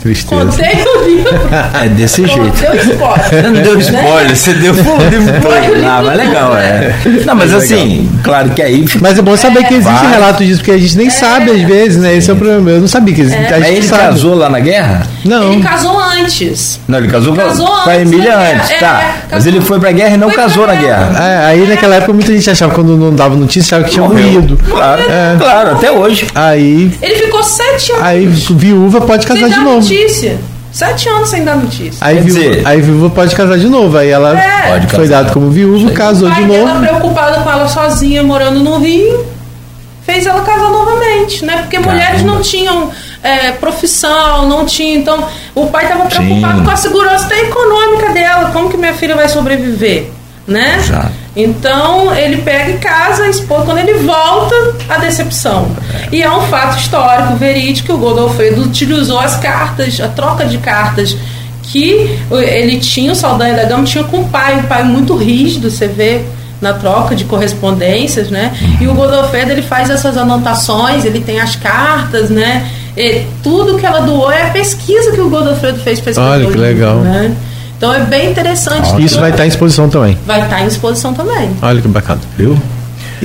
Tristeza. Contei o livro. É desse jeito. Contei o spoiler. Você não deu spoiler, você deu livro Ah, mas legal, é. Não, mas assim, claro que aí. Mas é bom saber que existe Vai. relato disso, porque a gente nem sabe às vezes, né? Esse é o problema. Eu não sabia que existe. A Mas ele sabe. casou lá na guerra? Não. Ele casou antes. Não, ele casou, com- Casou com a Emília antes, É, tá. Mas casou. ele foi pra guerra e não Foi casou na guerra. guerra. É, aí naquela época muita gente achava quando não dava notícia, achava que tinha morrido. Claro, É. claro, até hoje. Aí, Ele ficou sete anos aí viúva pode casar de novo. notícia. Sete anos sem dar notícia. Aí, viúva, dizer- aí viúva pode casar de novo. Aí ela É. Pode foi dado como viúva, casou de novo. preocupado com ela sozinha, morando no Rio, fez ela casar novamente, né? Porque mulheres não tinham é, profissão, não tinham. Então, o pai estava preocupado Sim. com a segurança até econômica dela. Como que minha filha vai sobreviver? Né? Exato. Então ele pega e casa esposa. Quando ele volta, a decepção. E é um fato histórico, verídico, que o Godofredo utilizou as cartas, a troca de cartas que ele tinha, o Saldanha da Gama tinha com o pai, um pai muito rígido, você vê na troca de correspondências, né? E o Godofredo ele faz essas anotações, ele tem as cartas, né? E tudo que ela doou é a pesquisa que o Godofredo fez para Olha, que legal. né? Então é bem interessante. Isso vai estar em exposição também. vai estar em exposição também. Olha que bacana. Viu?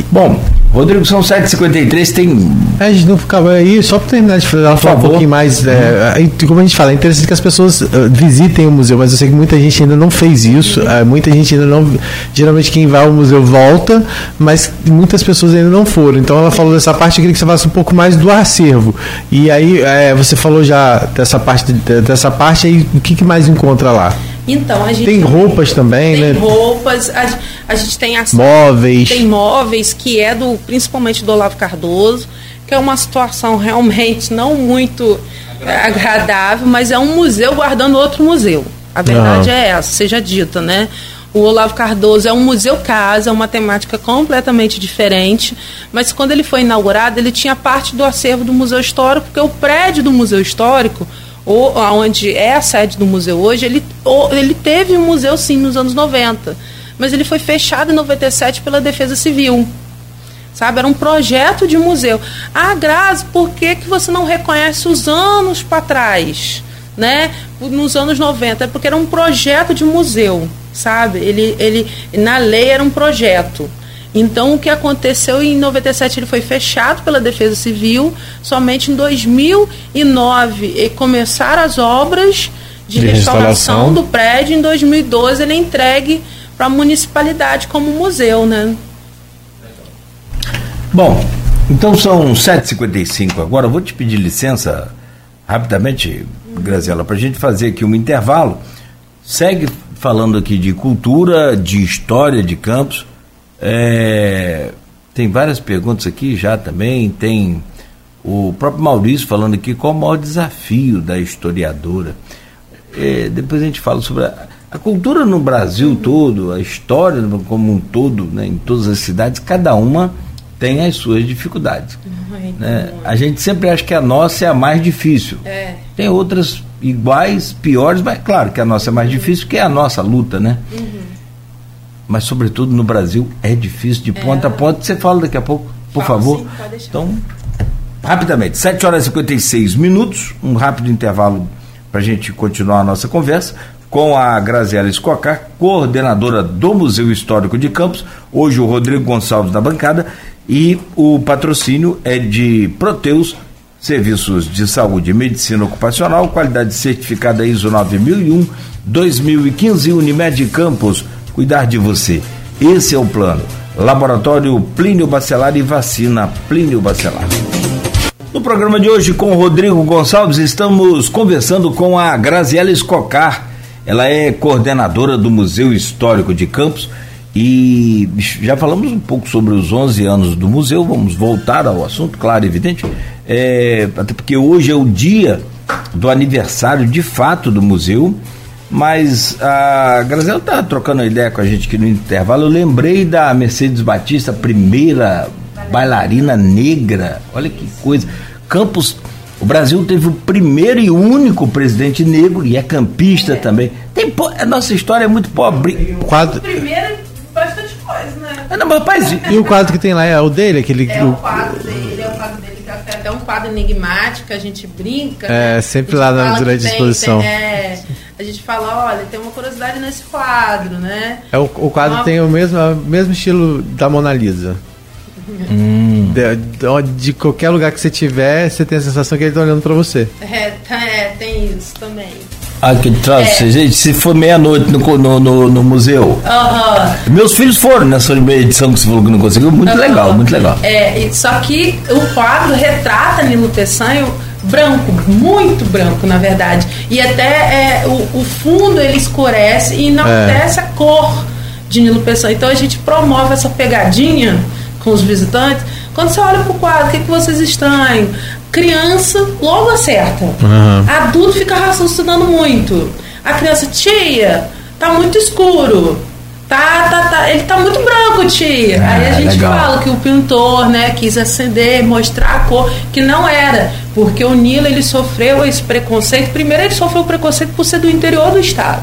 Bom, Rodrigo, são 7h53, tem. É, a gente não ficava aí, só para terminar de falar, falar um pouquinho mais. é, como a gente fala, é interessante que as pessoas eh, visitem o museu, mas eu sei que muita gente ainda não fez isso. eh, muita gente ainda não. Geralmente quem vai ao museu volta, mas muitas pessoas ainda não foram. Então ela falou dessa parte, eu queria que você falasse um pouco mais do acervo. E aí eh, você falou já dessa parte, de- dessa parte aí, o que, que mais encontra lá? Então, a gente Tem roupas também, tem né? roupas, a, a gente tem as Móveis. tem móveis que é do principalmente do Olavo Cardoso, que é uma situação realmente não muito agradável, mas é um museu guardando outro museu. A verdade Aham. é essa, seja dita, né? O Olavo Cardoso é um museu casa, é uma temática completamente diferente, mas quando ele foi inaugurado, ele tinha parte do acervo do Museu Histórico, porque o prédio do Museu Histórico, ou onde é a sede do museu hoje, ele, o- ele teve um museu sim nos anos 90, mas ele foi fechado em 97 pela Defesa Civil. sabe? Era um projeto de museu. Ah, Grazi, por que, que você não reconhece os anos para trás? Né? Nos anos 90, é porque era um projeto de museu, sabe? Ele, ele, na lei era um projeto. Então, o que aconteceu em 97 ele foi fechado pela Defesa Civil, somente em 2009 começaram as obras de, de restauração do prédio, em 2012 ele é entregue para a municipalidade como museu, né? Bom, então são 7h55 agora. Eu vou te pedir licença rapidamente, Graziela, para a gente fazer aqui um intervalo. Segue falando aqui de cultura, de história de Campos. É, tem várias perguntas aqui já também. Tem o próprio Maurício falando aqui qual o maior desafio da historiadora. É, depois a gente fala sobre a, a, cultura no Brasil todo, a história como um todo, né, em todas as cidades, cada uma tem as suas dificuldades. Uhum, né? A gente sempre acha que a nossa é a mais difícil. É. Tem outras iguais, piores, mas claro que a nossa é mais difícil, porque é a nossa luta, né? Uhum mas sobretudo no Brasil é difícil de ponta é. a ponta. Você fala daqui a pouco, por Fala, favor. Sim, então, rapidamente, 7 horas e 56 minutos, um rápido intervalo para a gente continuar a nossa conversa com a Graziela Escocar, coordenadora do Museu Histórico de Campos, hoje o Rodrigo Gonçalves na bancada, e o patrocínio é de Proteus, Serviços de Saúde e Medicina Ocupacional, qualidade certificada ISO 9001, 2015, Unimed Campos, cuidar de você. Esse é o plano. Laboratório Plínio Bacelar e Vacina Plínio Bacelar. No programa de hoje com Rodrigo Gonçalves estamos conversando com a Graziela Escocar. Ela é coordenadora do Museu Histórico de Campos e já falamos um pouco sobre os 11 anos do museu. Vamos voltar ao assunto, claro, evidente, é, até porque hoje é o dia do aniversário de fato do museu. Mas a Graziela tá trocando ideia com a gente aqui no intervalo. Eu lembrei da Mercedes Batista, primeira bailarina negra. Olha que coisa. Campos, o Brasil teve o primeiro e único presidente negro e é campista é. também. Tem a nossa história é muito pobre. O quadro. Primeiro, bastante coisa, né? Ah, não, mas, rapaz, e o quadro que tem lá é o dele, aquele. É o quadro dele, é o quadro dele que é até um quadro enigmático, a gente brinca. É, né? sempre lá na, durante a exposição. Tem, é, a gente fala, olha, tem uma curiosidade nesse quadro, né? É, o, o quadro uma... tem o mesmo, o mesmo estilo da Mona Lisa. Hum. De, de, qualquer lugar que você tiver, você tem a sensação que ele está olhando para você. É, tá, é, tem isso também. Ah, que troço, é. gente, se for meia-noite no, no, no, no, museu. Uh -huh. Meus filhos foram nessa edição que você falou que não conseguiu, muito uh -huh. legal, muito legal. É, só que o quadro retrata Nilo Peçanho branco, muito branco, na verdade. E até é, o, o, fundo ele escurece e não é. a cor de Nilo Peçanha. Então a gente promove essa pegadinha com os visitantes. Quando você olha para o quadro, o que, que vocês estranham? Criança logo acerta. Uhum. Adulto fica raciocinando muito. A criança, tia, tá muito escuro. Tá, tá, tá. Ele tá muito branco, tia. É, Aí a gente legal. fala que o pintor, né, quis acender, mostrar a cor, que não era. Porque o Nilo, ele sofreu esse preconceito. Primeiro, ele sofreu o preconceito por ser do interior do estado.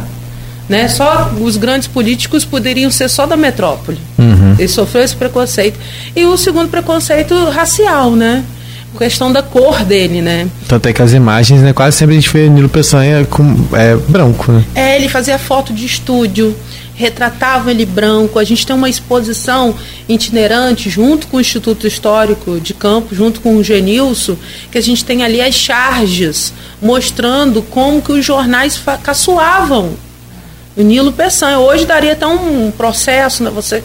Né? Só os grandes políticos poderiam ser só da metrópole. Uhum. Ele sofreu esse preconceito. E o segundo preconceito racial, né? Questão da cor dele, né? Tanto é que as imagens, né? Quase sempre a gente vê o Nilo Peçanha com é, branco, né? É, ele fazia foto de estúdio, retratava ele branco. A gente tem uma exposição itinerante junto com o Instituto Histórico de Campos, junto com o Genilson, que a gente tem ali as charges mostrando como que os jornais caçoavam o Nilo Peçanha. Hoje daria até um processo, né? Você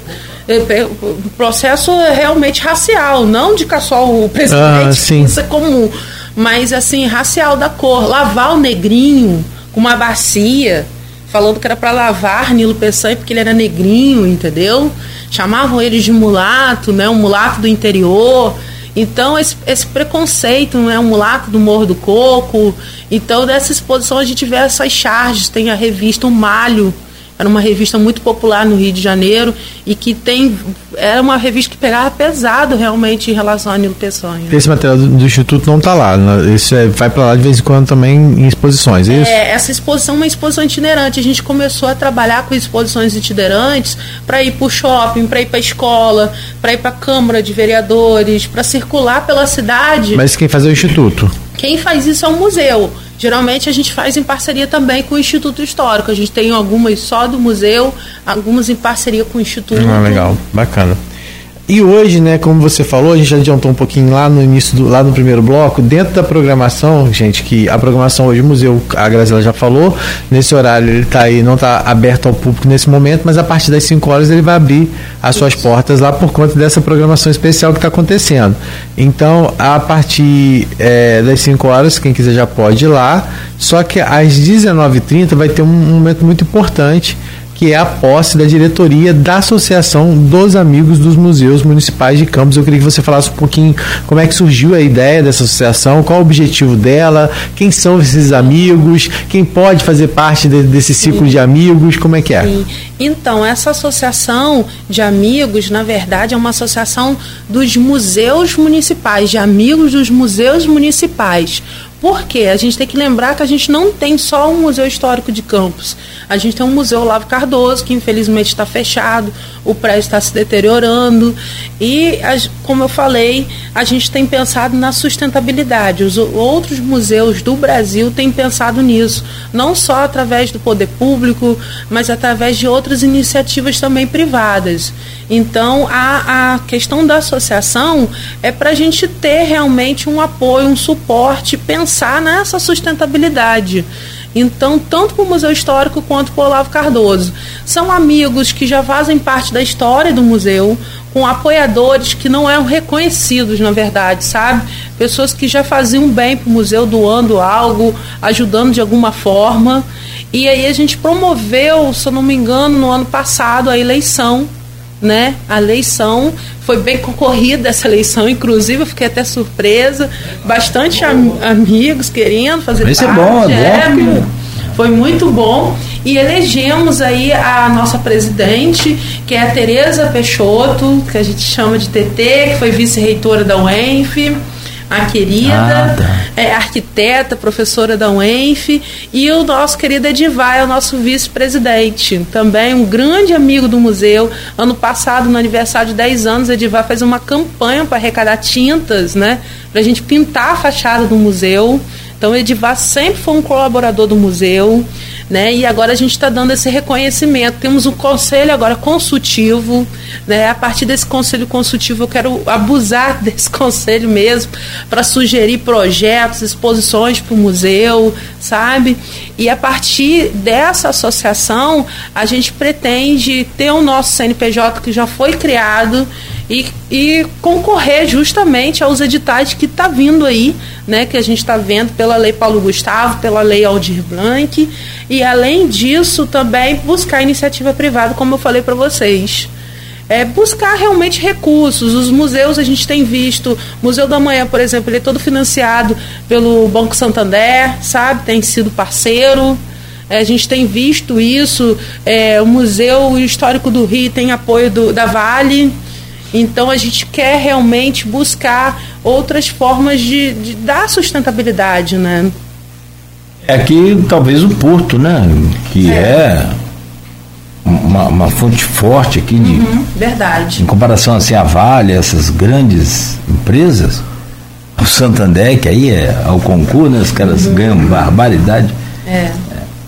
processo realmente racial, não de caçar o presidente, ah, isso é comum, mas assim, racial da cor. Lavar o negrinho com uma bacia falando que era para lavar Nilo Peçanha porque ele era negrinho, entendeu? Chamavam ele de mulato, né? Um mulato do interior. Então, esse, esse preconceito, não é um mulato do Morro do Coco. Então, dessa exposição a gente vê essas charges, tem a revista O Malho, era uma revista muito popular no Rio de Janeiro e que tem era uma revista que pegava pesado realmente em relação a Nilo Peçanha. Esse material do, do Instituto não está lá, né? isso é, vai para lá de vez em quando também em exposições, é isso? É, essa exposição é uma exposição itinerante. A gente começou a trabalhar com exposições itinerantes para ir para o shopping, para ir para a escola, para ir para a Câmara de Vereadores, para circular pela cidade. Mas quem faz é o Instituto? Quem faz isso é o museu. Geralmente a gente faz em parceria também com o Instituto Histórico. A gente tem algumas só do museu, algumas em parceria com o Instituto. Ah, legal, bacana. E hoje, né, como você falou, a gente já adiantou um pouquinho lá no início, do, lá no primeiro bloco, dentro da programação, gente, que a programação hoje, o museu, a Graziela já falou, nesse horário ele está aí, não está aberto ao público nesse momento, mas a partir das 5 horas ele vai abrir as suas portas lá por conta dessa programação especial que está acontecendo. Então, a partir é, das 5 horas, quem quiser já pode ir lá, só que às 19h30 vai ter um momento muito importante que é a posse da diretoria da Associação dos Amigos dos Museus Municipais de Campos. Eu queria que você falasse um pouquinho como é que surgiu a ideia dessa associação, qual o objetivo dela, quem são esses amigos, quem pode fazer parte de, desse ciclo Sim. de amigos, como é que é? Sim. Então, essa associação de amigos, na verdade, é uma associação dos museus municipais, de amigos dos museus municipais. Por quê? A gente tem que lembrar que a gente não tem só um Museu Histórico de Campos. A gente tem um Museu Olavo Cardoso, que infelizmente está fechado, o prédio está se deteriorando. E, como eu falei, a gente tem pensado na sustentabilidade. Os outros museus do Brasil têm pensado nisso, não só através do poder público, mas através de outras iniciativas também privadas. Então, a, a questão da associação é para a gente ter realmente um apoio, um suporte, pensar nessa sustentabilidade. Então, tanto para o Museu Histórico quanto para o Olavo Cardoso. São amigos que já fazem parte da história do museu, com apoiadores que não eram reconhecidos, na verdade, sabe? Pessoas que já faziam bem para o museu, doando algo, ajudando de alguma forma. E aí a gente promoveu, se eu não me engano, no ano passado, a eleição né? A eleição foi bem concorrida essa eleição, inclusive eu fiquei até surpresa, bastante am amigos querendo fazer Esse parte. é bom, é bom. Foi muito bom e elegemos aí a nossa presidente, que é a Tereza Peixoto, que a gente chama de TT, que foi vice-reitora da UENF a querida, ah, tá. é arquiteta, professora da UENF, e o nosso querido Edivar é o nosso vice-presidente, também um grande amigo do museu. Ano passado, no aniversário de 10 anos, Edivar fez uma campanha para arrecadar tintas, né, para a gente pintar a fachada do museu. Então, Edivar sempre foi um colaborador do museu né? E agora a gente está dando esse reconhecimento. Temos um conselho agora consultivo, né? A partir desse conselho consultivo eu quero abusar desse conselho mesmo para sugerir projetos, exposições para o museu, sabe? E a partir dessa associação a gente pretende ter o nosso CNPJ que já foi criado e, e concorrer justamente aos editais que está vindo aí, né, que a gente está vendo pela Lei Paulo Gustavo, pela Lei Aldir Blanc, e além disso também buscar iniciativa privada, como eu falei para vocês. É buscar realmente recursos. Os museus a gente tem visto, Museu da Manhã, por exemplo, ele é todo financiado pelo Banco Santander, sabe? Tem sido parceiro. É, a gente tem visto isso. É, o Museu Histórico do Rio tem apoio do, da Vale, então a gente quer realmente buscar outras formas de, de dar sustentabilidade, né? É aqui talvez o porto, né? Que é, é uma, uma, fonte forte aqui de. Uhum, verdade. Em comparação assim a Vale, essas grandes empresas, o Santander, que aí é ao concurso, né? Os caras uhum. ganham barbaridade. É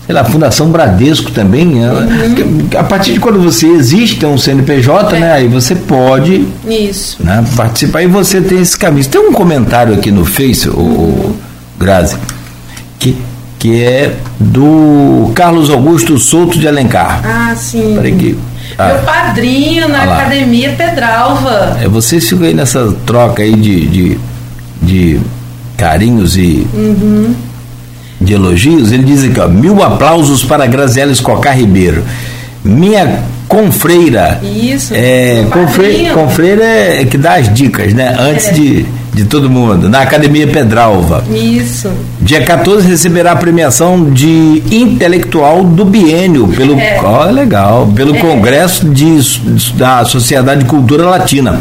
sei lá, Fundação Bradesco também. Né? Uhum. A partir de quando você existe, tem um CNPJ, é. né? Aí você pode Isso. Né, participar e você tem esse caminho. Tem um comentário aqui no Face, o, o Grazi, que, que é do Carlos Augusto Souto de Alencar. Ah, sim. Peraí que. Ah, Meu padrinho na ah Academia Pedralva. É, vocês ficam aí nessa troca aí de, de, de carinhos e. Uhum de elogios, ele diz aqui, ó, mil aplausos para Graziela Escocar Ribeiro. Minha confreira. Isso. É, confreira, confreira é que dá as dicas, né? Antes é. de, de todo mundo, na Academia Pedralva. Isso. Dia 14 receberá a premiação de intelectual do biênio pelo É. oh, legal, pelo Congresso de, da Sociedade de Cultura Latina.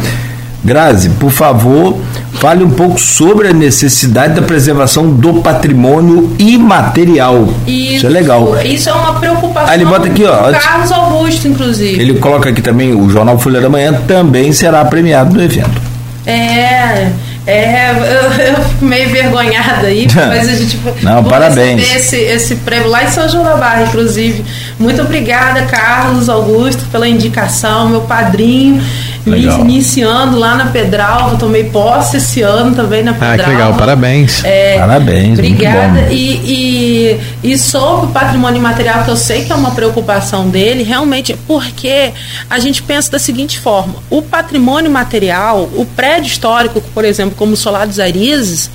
Grazi, por favor, fale um pouco sobre a necessidade da preservação do patrimônio imaterial. Isso, é legal. Isso é uma preocupação Ah, ele bota aqui, ó, Carlos Augusto, inclusive. Ele coloca aqui também o Jornal Folha da Manhã também será premiado no evento. É, é, eu, eu fico meio envergonhada aí, mas a gente Não, parabéns. esse, esse prêmio lá em São João da Barra, inclusive. Muito obrigada, Carlos Augusto, pela indicação, meu padrinho. Me Legal. iniciando lá na Pedralva, tomei posse esse ano também na Ah, Pedralva. que legal, parabéns. É, Parabéns, muito Obrigada. bom. E, e, e sobre o patrimônio imaterial, que eu sei que é uma preocupação dele, realmente, é porque a gente pensa da seguinte forma: o patrimônio material, o prédio histórico, por exemplo, como o Solar dos Arizes,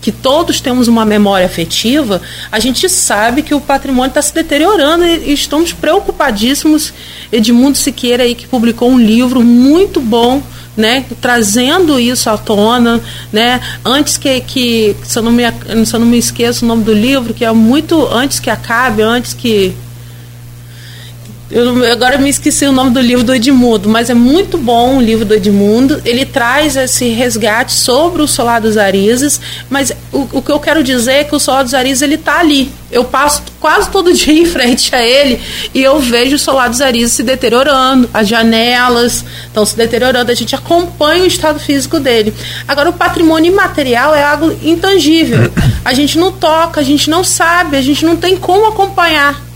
que todos temos uma memória afetiva, a gente sabe que o patrimônio está se deteriorando e, estamos preocupadíssimos. Edmundo Siqueira aí que publicou um livro muito bom, né, trazendo isso à tona, né, antes que, que se, eu não me, se eu não me esqueço o nome do livro, que é muito antes que acabe, antes que eu agora me esqueci o nome do livro do Edmundo, mas é muito bom o livro do Edmundo. Ele traz esse resgate sobre o Solar dos Arizes, mas o, o que eu quero dizer é que o Solar dos Arizes ele está ali. Eu passo quase todo dia em frente a ele e eu vejo o Solar dos Arizes se deteriorando, as janelas estão se deteriorando, a gente acompanha o estado físico dele. Agora, o patrimônio imaterial é algo intangível. A gente não toca, a gente não sabe, a gente não tem como acompanhar.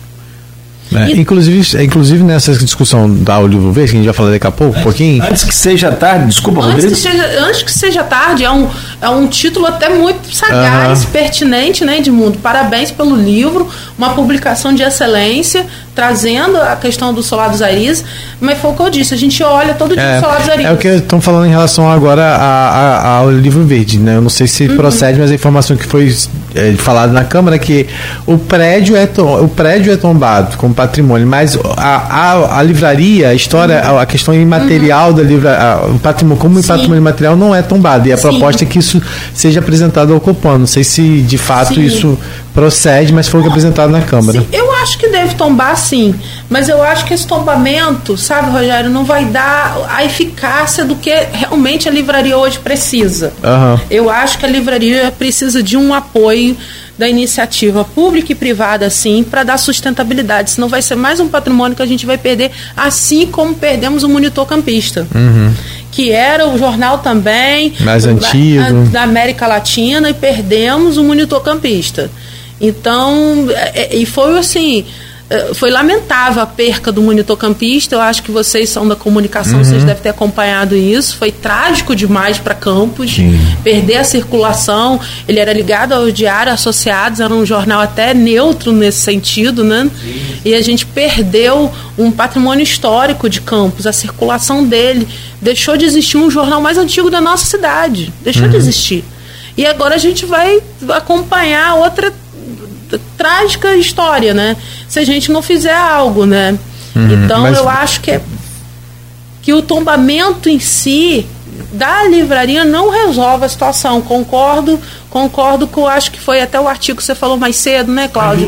É, E- inclusive, inclusive nessa discussão da Olivo Verde, que a gente vai falar daqui a pouco, um pouquinho. Antes que seja tarde, desculpa, Antes Rodrigo. que, seja, antes que seja tarde, é um, é um título até muito sagaz, pertinente, né, Edmundo? Parabéns pelo livro, uma publicação de excelência, trazendo a questão do Solar dos Arizes. Mas foi o que eu disse, a gente olha todo dia o Solar dos Arizes. É, é o que estão falando em relação agora a- a- ao livro verde, né? Eu não sei Uhum. se procede, mas a informação que foi é, falada na Câmara é que o prédio é, o prédio é tombado como patrimônio, mas a, a, a livraria, a história, a, a questão imaterial da livraria, o patrimônio, como Uhum. Sim. patrimônio imaterial não é tombado. E a Sim. proposta é que isso seja apresentado ao Copom. Não sei se de fato Sim. isso procede, mas foi o que apresentado na Câmara. Sim, eu acho que deve tombar sim, mas eu acho que esse tombamento, sabe, Rogério, não vai dar a eficácia do que realmente a livraria hoje precisa. Aham. Eu acho que a livraria precisa de um apoio da iniciativa pública e privada, sim, para dar sustentabilidade. Senão vai ser mais um patrimônio que a gente vai perder, assim como perdemos o monitor campista. Que era o jornal também. Mais antigo. Da América Latina e perdemos o monitor campista. Então, é- é- e foi assim. é, Foi lamentável a perca do monitor campista. Eu acho que vocês são da comunicação, Uhum. vocês devem ter acompanhado isso. Foi trágico demais para Campos. Sim. Perder a circulação. Ele era ligado ao Diário Associados, era um jornal até neutro nesse sentido, né? E a gente perdeu um patrimônio histórico de Campos, a circulação dele. Deixou de existir um jornal mais antigo da nossa cidade. Deixou de existir. E agora a gente vai acompanhar outra trágica história, né? Se a gente não fizer algo, né? então mas- eu acho que é que o tombamento em si da livraria não resolve a situação. Concordo, concordo com, acho que foi até o artigo que você falou mais cedo, né, Cláudio?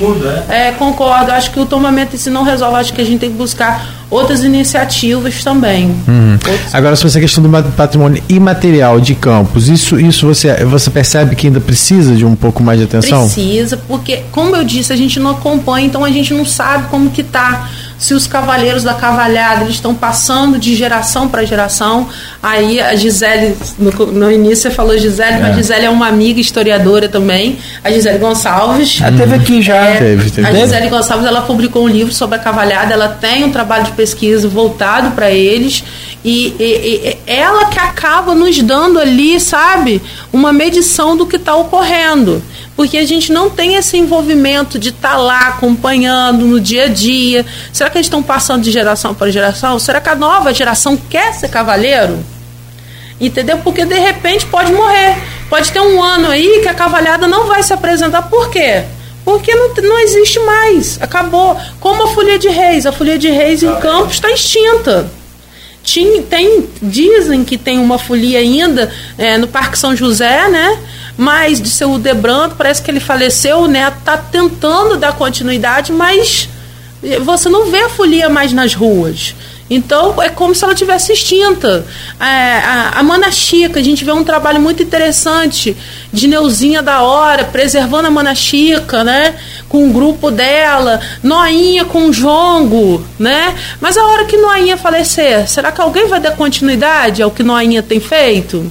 É, concordo. Acho que o tombamento em si não resolve. Acho que a gente tem que buscar outras iniciativas também. Outros- Agora, sobre essa questão do patrimônio imaterial de campos, isso, isso você, você percebe que ainda precisa de um pouco mais de atenção? Precisa, porque, como eu disse, a gente não acompanha, então a gente não sabe como que tá. Se os cavaleiros da cavalhada eles estão passando de geração para geração. Aí a Gisele, no, no início você falou Gisele, mas Gisele é uma amiga historiadora também, a Gisele Gonçalves. Ah, teve aqui já. É, Teve, teve. A Gisele Gonçalves ela publicou um livro sobre a cavalhada, ela tem um trabalho de pesquisa voltado para eles e, e- e ela que acaba nos dando ali, sabe, uma medição do que está ocorrendo. Porque a gente não tem esse envolvimento de estar lá acompanhando no dia a dia. Será que eles estão passando de geração para geração? Será que a nova geração quer ser cavaleiro? Entendeu? Porque de repente pode morrer. Pode ter um ano aí que a cavalhada não vai se apresentar. Por quê? Porque não, não existe mais. Acabou. Como a Folia de Reis. A Folia de Reis em Campos está extinta. Tinha, tem, dizem que tem uma folia ainda é, no Parque São José, né? Mas de seu Debranto, parece que ele faleceu, o neto está tentando dar continuidade, mas você não vê a folia mais nas ruas. Então é como se ela tivesse extinta. É, a, a Chica, a gente vê um trabalho muito interessante de Neuzinha da Hora, preservando a Mana Chica, né? Com o grupo dela, Noinha com o Jongo, né? Mas a hora que Noinha falecer, será que alguém vai dar continuidade ao que Noinha tem feito?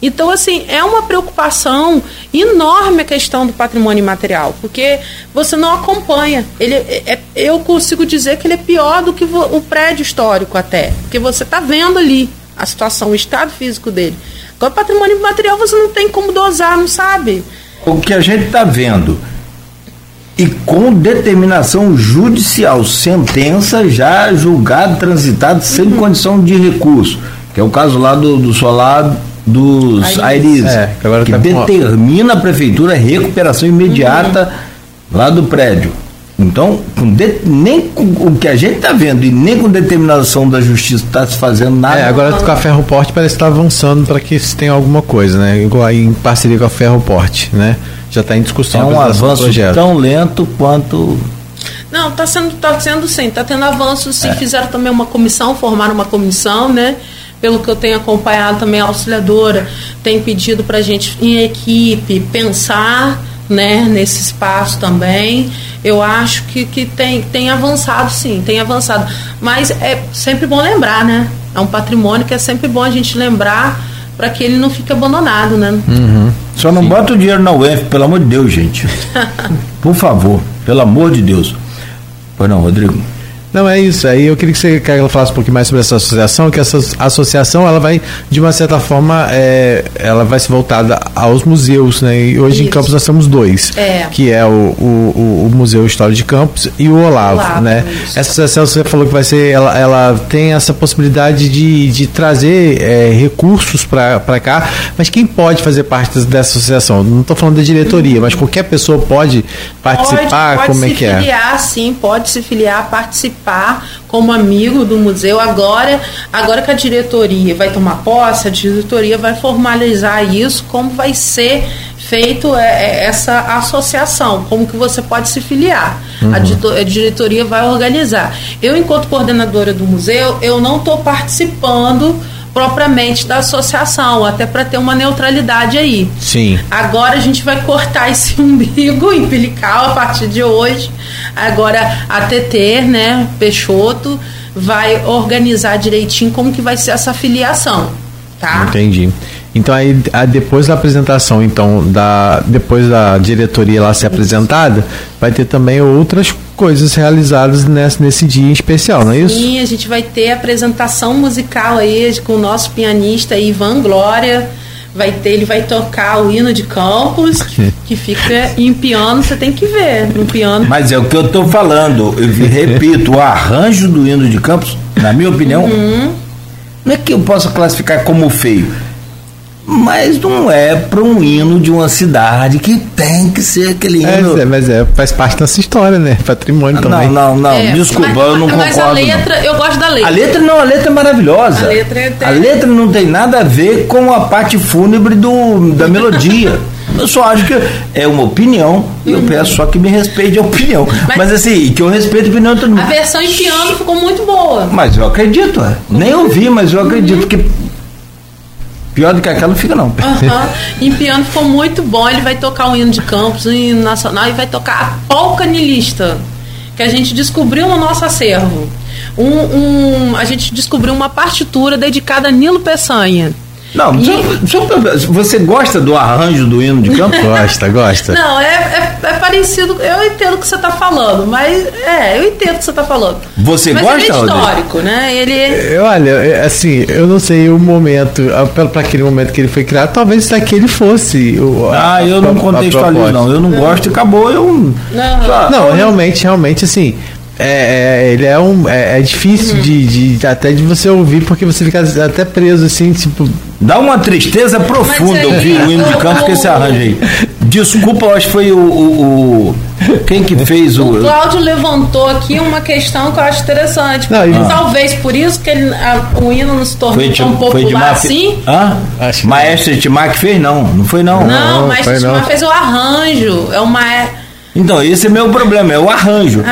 Então, assim, é uma preocupação enorme a questão do patrimônio imaterial, porque você não acompanha. Ele, é, é eu consigo dizer que ele é pior do que o prédio histórico até, porque você está vendo ali a situação, o estado físico dele. Agora, patrimônio imaterial você não tem como dosar, não sabe? O que a gente está vendo e com determinação judicial, sentença já julgado, transitado, sem uhum. condição de recurso, que é o caso lá do, do solar dos Aires, é, que, que tá determina a prefeitura a recuperação imediata uhum. lá do prédio. Então, de, nem com o que a gente está vendo e nem com determinação da justiça está se fazendo nada. É, agora com a Ferroporte parece estar tá avançando para que se tenha alguma coisa, né? Igual aí em parceria com a Ferroporte, né? Já está em discussão. É um avanço tão lento quanto não, está sendo, tá sendo sim, está tendo avanço sim. É. Fizeram também uma comissão, formaram uma comissão, né? Pelo que eu tenho acompanhado também a auxiliadora tem pedido para a gente em equipe pensar né, nesse espaço também. Eu acho que, que tem, tem avançado sim, tem avançado. Mas é sempre bom lembrar, né? É um patrimônio que é sempre bom a gente lembrar para que ele não fique abandonado, né? Uhum. Só não sim. bota o dinheiro na UF, pelo amor de Deus, gente. Por favor, pelo amor de Deus. Pois não, Rodrigo. Não, é isso. Aí eu queria que você que ela falasse um pouquinho mais sobre essa associação, que essa associação ela vai, de uma certa forma, é, ela vai se voltada aos museus, né? E hoje isso. em Campos nós temos dois, é. que é o, o, o, Museu História de Campos e o Olavo, Olavo né? Isso. Essa associação você falou que vai ser, ela, ela tem essa possibilidade de, de trazer é, recursos para cá, mas quem pode fazer parte dessa associação? Não estou falando da diretoria, mas qualquer pessoa pode participar, pode, pode como é que é? Pode se filiar, sim, pode se filiar, participar participar como amigo do museu. Agora, agora que a diretoria vai tomar posse, a diretoria vai formalizar isso, como vai ser feito é, é, essa associação, como que você pode se filiar. Uhum. A, diretoria vai organizar. Eu, enquanto coordenadora do museu, eu não estou participando propriamente da associação, até para ter uma neutralidade aí. Sim. Agora a gente vai cortar esse umbigo empilical a partir de hoje. Agora a TT, né, Peixoto, vai organizar direitinho como que vai ser essa filiação, tá? Entendi. Então aí depois da apresentação, então da depois da diretoria lá ser apresentada, vai ter também outras coisas realizadas nesse, nesse dia especial, não é isso? Sim, a gente vai ter apresentação musical aí com o nosso pianista Ivan Glória. Vai ter, ele vai tocar o hino de Campos, que fica em piano, você tem que ver, no piano. Mas é o que eu estou falando, eu repito, o arranjo do hino de Campos, na minha opinião, uhum. não é que eu possa classificar como feio mas não é para um hino de uma cidade que tem que ser aquele é, hino. É, mas é, faz parte da história, né? Patrimônio também. Não, não, não. É, Desculpa, mas, eu não mas concordo. Mas a letra, não. eu gosto da letra. A letra não, a letra é maravilhosa. A letra, é a letra não tem nada a ver com a parte fúnebre do, da melodia. Eu só acho que é uma opinião e eu peço só que me respeite a opinião. Mas, mas assim, que eu respeite a opinião de todo mundo. A versão em piano ficou muito boa. Mas eu acredito, é. nem ouvi, mas eu acredito uhum. que Pior do que aquela não fica, não. Uhum. em piano ficou muito bom. Ele vai tocar o hino de campos, o hino nacional e vai tocar a polca nilista, que a gente descobriu no nosso acervo. Um, um, a gente descobriu uma partitura dedicada a Nilo Peçanha. Não, e... só, só, você gosta do arranjo do hino de campo? gosta, gosta. Não, é, é, é, parecido. Eu entendo o que você está falando, mas é, eu entendo o que você está falando. Você mas gosta? Ele é histórico, né? Ele. É- olha, é, assim, eu não sei o momento, para aquele momento que ele foi criado, talvez daquele fosse. O, ah, eu não contextualizo, não. Eu não, não gosto e acabou. Eu. Não, não realmente, realmente, assim é, é, ele é um. É, é difícil uhum. de, de, até de você ouvir, porque você fica até preso assim, tipo. Dá uma tristeza profunda ouvir o hino de campo com esse arranjo aí. Desculpa, eu acho que foi o, o, o Quem que fez o. O Cláudio levantou aqui uma questão que eu acho interessante. Não, e- Talvez por isso que ele- a- o hino não se tornou Foi, tão de popular assim. Hã? Acho que Maestro Timar que fez, não. Não foi, não. Não, Não, não. Timar fez o arranjo. É uma. Então, esse é meu problema, é o arranjo.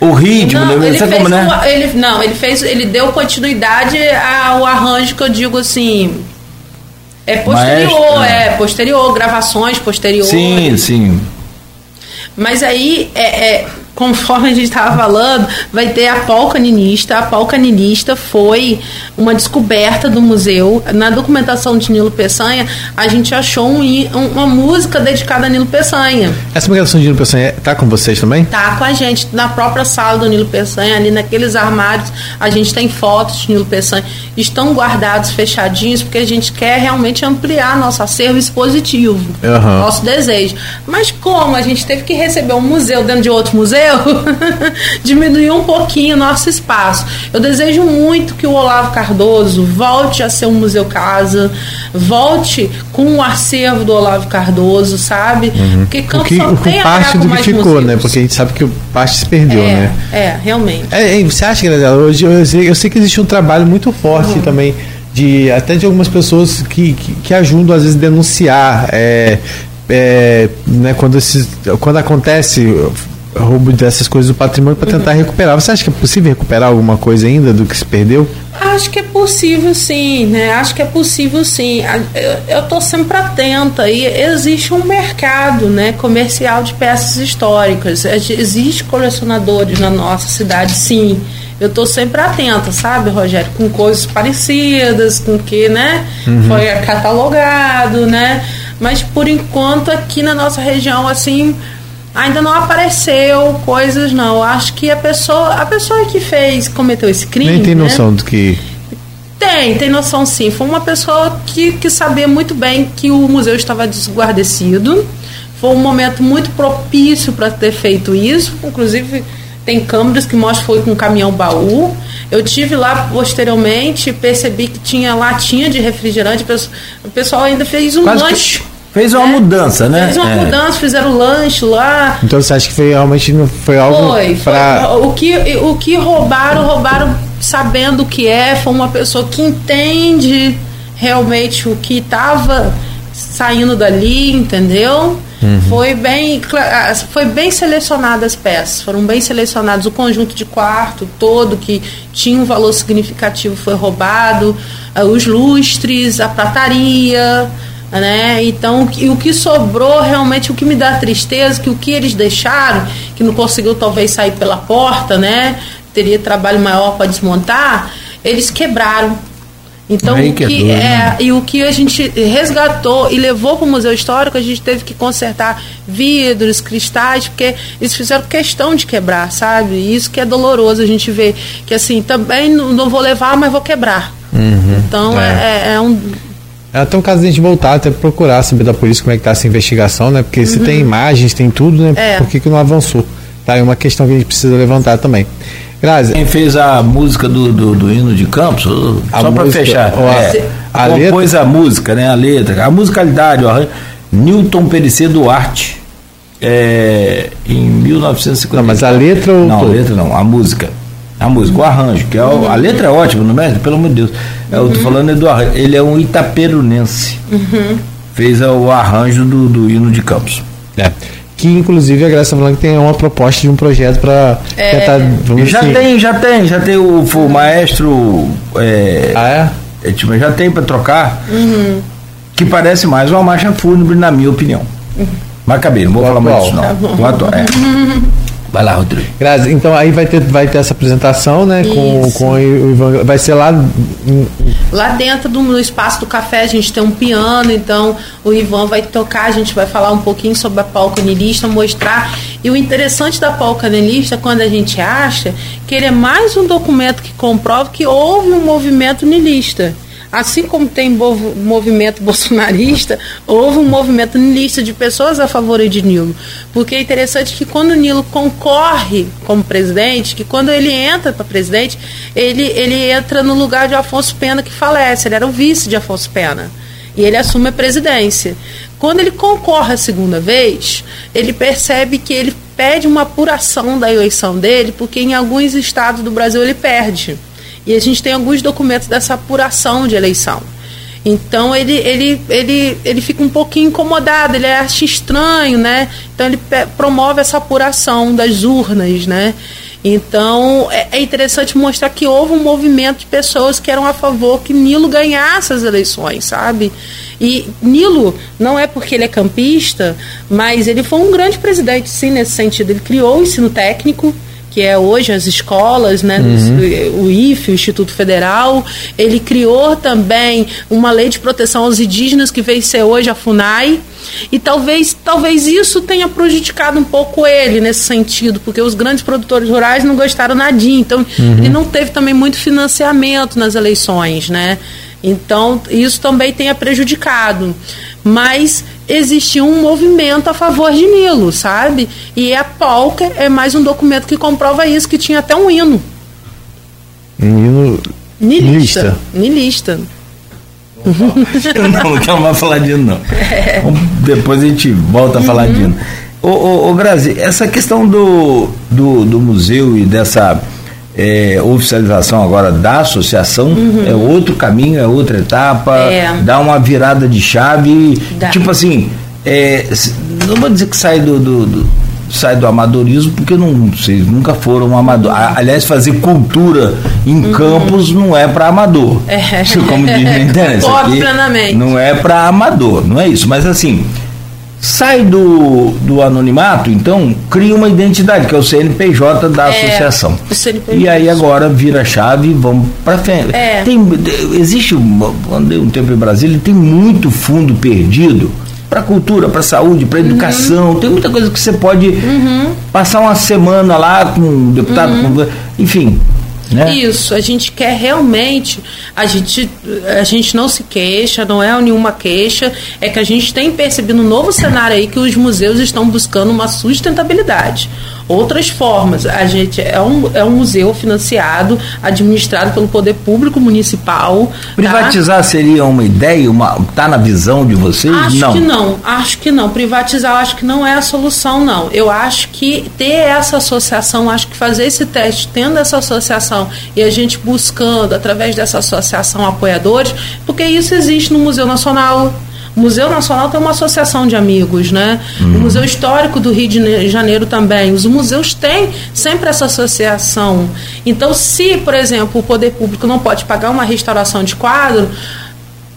O ritmo, Não, né? ele fez como, né? o- ele, não, ele fez, ele deu continuidade ao arranjo que eu digo assim. É posterior, Maestro, é posterior, gravações posteriores. Sim, sim. Mas aí, é, é, conforme a gente estava falando, vai ter a polca ninista. A polca ninista foi uma descoberta do museu. Na documentação de Nilo Peçanha, a gente achou um um- uma música dedicada a Nilo Peçanha. Essa migração de Nilo Peçanha tá com vocês também? Tá com a gente na própria sala do Nilo Peçanha, ali naqueles armários, a gente tem fotos de Nilo Peçanha, estão guardados fechadinhos, porque a gente quer realmente ampliar nosso acervo expositivo, Aham. nosso desejo. Mas como a gente teve que receber um museu dentro de outro museu, diminuiu um pouquinho o nosso espaço. Eu desejo muito que o Olavo Cardoso volte a ser um museu casa, volte com o acervo do Olavo Cardoso, sabe? Porque O Campos que, só o que tem parte do que ficou, né? museus. Porque a gente sabe que o parte se perdeu, é, né? É, realmente. É, você acha, Graziela, hoje eu sei, eu sei que existe um trabalho muito forte também de até de algumas pessoas que, que, que ajudam às vezes a denunciar é, é, né, quando, esses, quando acontece roubo dessas coisas do patrimônio para tentar recuperar. Você acha que é possível recuperar alguma coisa ainda do que se perdeu? Acho que é possível sim, né? Acho que é possível sim. Eu- estou sempre atenta e existe um mercado né, comercial de peças históricas. Ex- Existe colecionadores na nossa cidade, sim. Eu estou sempre atenta, sabe, Rogério, com coisas parecidas, com que, né, foi catalogado, né? Mas por enquanto aqui na nossa região, assim, ainda não apareceu coisas, não. Acho que a pessoa, a pessoa que fez, cometeu esse crime, Nem tem né? noção do que. Tem, tem noção sim. Foi uma pessoa que, que sabia muito bem que o museu estava desguardecido. Foi um momento muito propício para ter feito isso. Inclusive, tem câmeras que mostram que foi com um caminhão baú. Eu tive lá posteriormente, percebi que tinha latinha de refrigerante. O pessoal- ainda fez um Quase que lanche. Fez uma né? mudança, né? Fez uma É. mudança, fizeram lanche lá. Então você acha que foi realmente não foi algo Foi, foi. para O, que, o que roubaram, roubaram sabendo o que é. Foi uma pessoa que entende realmente o que estava saindo dali, entendeu? Foi bem foi bem selecionadas as peças, foram bem selecionados o conjunto de quarto todo que tinha um valor significativo foi roubado, ah, os lustres, a prataria, né? Então, o que- o que sobrou realmente, o que me dá tristeza, que o que eles deixaram, que não conseguiu talvez sair pela porta, né? Teria trabalho maior para desmontar, eles quebraram. Então, Aí o que é que é, né? e o que a gente resgatou e levou para o Museu Histórico, a gente teve que consertar vidros, cristais, porque eles fizeram questão de quebrar, sabe? E isso que é doloroso a gente ver que assim, também não, não vou levar, mas vou quebrar. Então é, é- é um É até o caso de a gente voltar, até procurar saber da polícia como é que tá essa investigação, né? Porque se tem imagens, tem tudo, né? Uhum. É. Por que, que não avançou? Tá, é uma questão que a gente precisa levantar também. Grazi, Quem fez a música do, do, do hino de Campos, A só para fechar, é, a compôs a música, né, a letra, a musicalidade, o arranjo, Newton Pericê Duarte, é, em 1950. Não, mas a letra ou Não, a letra não, a música. A música, o arranjo, que é o- a letra é ótima, não é? Pelo amor de Deus. Eu tô falando é do arranjo. Ele é um itaperunense. Fez o arranjo do, do hino de Campos. é, que inclusive a Graça tá que tem uma proposta de um projeto para É. tentar. Vamos já assim, tem, já tem, já tem o, o maestro. é, Ah, é? É, tipo, já tem para trocar, que parece mais uma marcha fúnebre, na minha opinião. Mas acabei, não vou O falar mais disso, Tá não. O atual, é. Vai lá, Rodrigo. Grazi, então aí vai ter, vai ter essa apresentação, né? Com, com o Ivan. Vai ser lá. Lá dentro do, no espaço do café a gente tem um piano, então o Ivan vai tocar, a gente vai falar um pouquinho sobre a polca nilista, mostrar. E o interessante da polca nilista, quando a gente acha que ele é mais um documento que comprova que houve um movimento nilista. Assim como tem movimento bolsonarista, houve um movimento nilista de pessoas a favor de Nilo. Porque é interessante que quando o Nilo concorre como presidente, que quando ele entra para presidente, ele, ele entra no lugar de Afonso Pena que falece. Ele era o vice de Afonso Pena. E ele assume a presidência. Quando ele concorre a segunda vez, ele percebe que ele pede uma apuração da eleição dele, porque em alguns estados do Brasil ele perde. E a gente tem alguns documentos dessa apuração de eleição. Então ele, ele, ele, ele fica um pouquinho incomodado, ele acha estranho, né? Então ele promove essa apuração das urnas, né? Então é, é interessante mostrar que houve um movimento de pessoas que eram a favor que Nilo ganhasse as eleições, sabe? E Nilo não é porque ele é campista, mas ele foi um grande presidente, sim, nesse sentido. Ele criou o ensino técnico, que é hoje as escolas, né, uhum. o IFE, o Instituto Federal. Ele criou também uma lei de proteção aos indígenas que veio ser hoje a FUNAI. E talvez, talvez isso tenha prejudicado um pouco ele nesse sentido, porque os grandes produtores rurais não gostaram nadinha. Então, uhum. ele não teve também muito financiamento nas eleições, né? Então, isso também tenha prejudicado. Mas existia um movimento a favor de Nilo, sabe? E a Polka é mais um documento que comprova isso, que tinha até um hino. Um hino nilista. Nilista. não, não quero mais falar de hino, não. É. Depois a gente volta a falar uhum. de hino. Ô, ô, ô Brasil, essa questão do, do, do museu e dessa é, oficialização agora da associação uhum. é outro caminho, é outra etapa, é. dá uma virada de chave. Dá. Tipo assim, é, não vou dizer que sai do, do, do, sai do amadorismo, porque não, vocês nunca foram amador. Aliás, fazer cultura em uhum. campos não é para amador. É. Como diz na internet. Não é para amador, não é isso. Mas assim, sai do, do anonimato, então cria uma identidade, que é o CNPJ da é, associação. CNPJ. E aí agora vira chave e vamos para frente. É. Tem, existe, andei um tempo em Brasília, tem muito fundo perdido para cultura, para saúde, para educação. Uhum. Tem muita coisa que você pode uhum. passar uma semana lá com um deputado, uhum. com, enfim, né? Isso, a gente quer realmente, a gente, a gente não se queixa, não é nenhuma queixa, é que a gente tem percebido um novo cenário aí que os museus estão buscando uma sustentabilidade outras formas. A gente é um, é um museu financiado, administrado pelo poder público municipal. Tá? Privatizar tá? seria uma ideia? Uma, tá na visão de vocês? Acho não. que não. Acho que não. Privatizar acho que não é a solução, não. Eu acho que ter essa associação, acho que fazer esse teste, tendo essa associação e a gente buscando, através dessa associação, apoiadores, porque isso existe no Museu Nacional, o Museu Nacional tem uma associação de amigos, né? Uhum. O Museu Histórico do Rio de Janeiro também. Os museus têm sempre essa associação. Então, se, por exemplo, o poder público não pode pagar uma restauração de quadro,